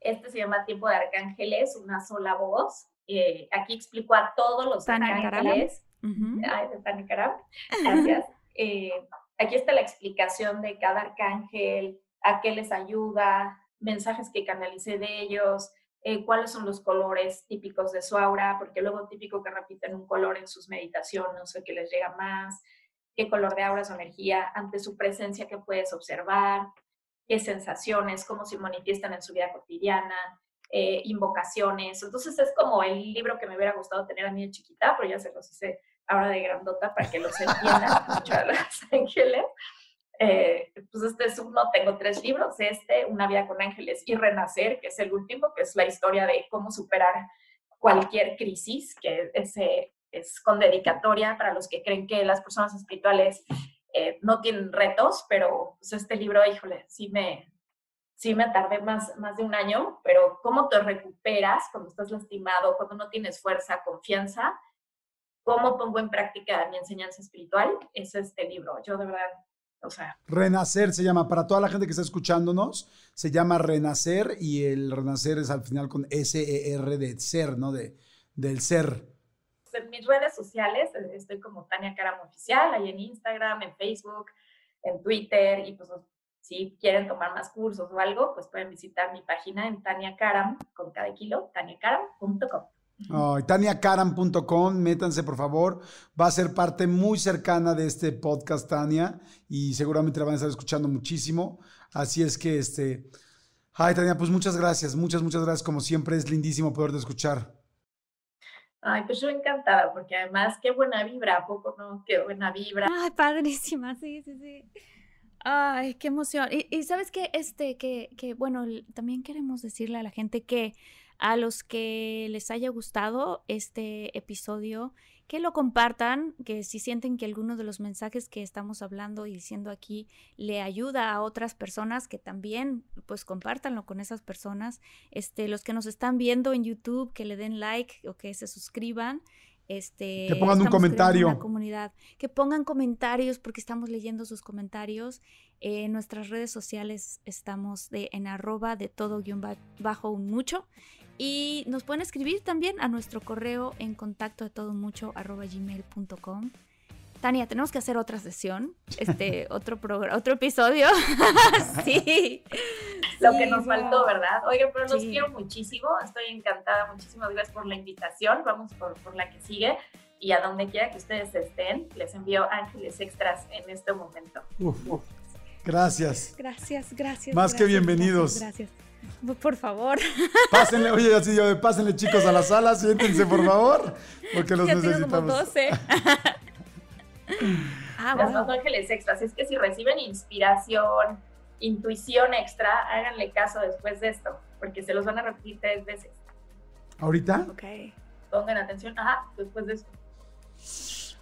Este se llama Tiempo de Arcángeles, una sola voz. Eh, aquí explico a todos los arcángeles. Ay, de Gracias. [LAUGHS] Eh, aquí está la explicación de cada arcángel, a qué les ayuda, mensajes que canalicé de ellos, eh, cuáles son los colores típicos de su aura, porque luego típico que repiten un color en sus meditaciones, sé qué les llega más, qué color de aura es su energía, ante su presencia que puedes observar, qué sensaciones, cómo se manifiestan en su vida cotidiana, eh, invocaciones. Entonces es como el libro que me hubiera gustado tener a mí de chiquita, pero ya se los hice ahora de grandota para que los [LAUGHS] entiendan mucho a los ángeles. Eh, pues este es uno, tengo tres libros, este, Una vida con ángeles y Renacer, que es el último, que es la historia de cómo superar cualquier crisis, que ese es con dedicatoria para los que creen que las personas espirituales eh, no tienen retos, pero pues este libro, híjole, sí me, sí me tardé más, más de un año, pero cómo te recuperas cuando estás lastimado, cuando no tienes fuerza, confianza, cómo pongo en práctica mi enseñanza espiritual, es este libro. Yo de verdad, o sea... Renacer se llama, para toda la gente que está escuchándonos, se llama Renacer y el Renacer es al final con S-E-R de ser, ¿no? De, del ser. En mis redes sociales eh, estoy como Tania Caram Oficial, ahí en Instagram, en Facebook, en Twitter y pues si quieren tomar más cursos o algo, pues pueden visitar mi página en Tania Caram, con cada kilo, taniacaram.com. Oh, TaniaCaram.com, métanse por favor. Va a ser parte muy cercana de este podcast, Tania, y seguramente la van a estar escuchando muchísimo. Así es que, este. Ay, Tania, pues muchas gracias, muchas, muchas gracias. Como siempre, es lindísimo poderte escuchar. Ay, pues yo encantada, porque además, qué buena vibra, ¿a poco no? Qué buena vibra. Ay, padrísima, sí, sí, sí. Ay, qué emoción. Y, sabes que, este, que, que, bueno, también queremos decirle a la gente que a los que les haya gustado este episodio, que lo compartan, que si sienten que alguno de los mensajes que estamos hablando y diciendo aquí le ayuda a otras personas, que también pues compártanlo con esas personas. Este, los que nos están viendo en YouTube, que le den like o que se suscriban. Este, que pongan un comentario. comunidad. Que pongan comentarios porque estamos leyendo sus comentarios. en nuestras redes sociales estamos de, en arroba de todo guion bajo un mucho. Y nos pueden escribir también a nuestro correo en contacto de todo mucho arroba gmail.com. Tania, tenemos que hacer otra sesión, este, [LAUGHS] otro programa, otro episodio. [LAUGHS] sí. Lo que nos faltó, ¿verdad? Oiga, pero los quiero muchísimo, estoy encantada, muchísimas gracias por la invitación, vamos por, por la que sigue y a donde quiera que ustedes estén, les envío ángeles extras en este momento. Gracias. Gracias, gracias. Más que bienvenidos. gracias. [LAUGHS] Por favor. Pásenle, oye, así yo, pásenle chicos a la sala, siéntense por favor, porque los [LAUGHS] ya necesitamos. Como 12. [LAUGHS] ah, bueno. Los ángeles extras, es que si reciben inspiración, intuición extra, háganle caso después de esto, porque se los van a repetir tres veces. ¿Ahorita? Ok. Pongan atención, ajá, después de esto.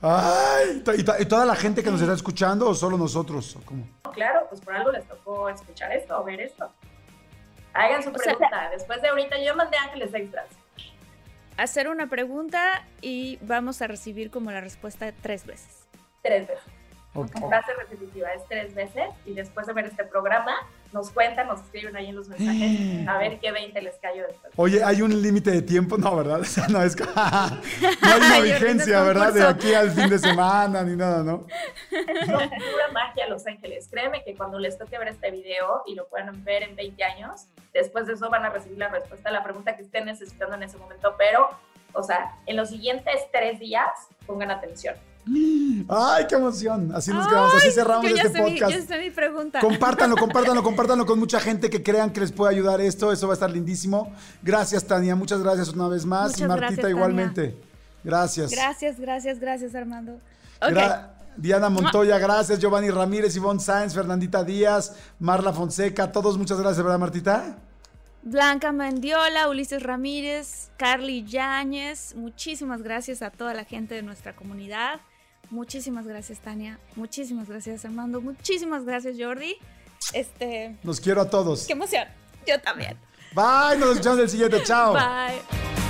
Ay, ¿y, toda la gente que nos está escuchando o solo nosotros? ¿o cómo? Claro, pues por algo les tocó escuchar esto o ver esto. Hagan su pregunta. Después de ahorita yo mandé ángeles extras. Hacer una pregunta y vamos a recibir como la respuesta tres veces. Tres veces. Frase repetitiva es tres veces y después de ver este programa nos cuentan, nos escriben ahí en los mensajes a ver qué 20 les cayó después. Oye, ¿hay un límite de tiempo? No, ¿verdad? [LAUGHS] O sea, no, es, [LAUGHS] no hay una vigencia, ¿verdad? De aquí al fin de semana ni nada, ¿no? Es pura magia, Los Ángeles. Créeme que cuando les toque ver este video y lo puedan ver en 20 años, después de eso van a recibir la respuesta a la pregunta que estén necesitando en ese momento, pero, o sea, en los siguientes tres días, pongan atención Ay, qué emoción. Así nos quedamos, así cerramos este podcast. Mi, pregunta. Compártanlo, [LAUGHS] compártanlo, compártanlo con mucha gente que crean que les puede ayudar esto. Eso va a estar lindísimo. Gracias, Tania. Muchas gracias una vez más. y Martita igualmente. Gracias. Gracias, gracias, gracias, Armando. Diana Montoya, gracias. Giovanni Ramírez, Ivonne Sáenz, Fernandita Díaz, Marla Fonseca, todos muchas gracias, ¿verdad, Martita? Blanca Mendiola, Ulises Ramírez, Carly Yáñez, muchísimas gracias a toda la gente de nuestra comunidad. Muchísimas gracias, Tania. Muchísimas gracias, Armando. Muchísimas gracias, Jordi. Este. Los quiero a todos. Qué emoción. Yo también. Bye. Nos escuchamos en el siguiente. Chao. Bye.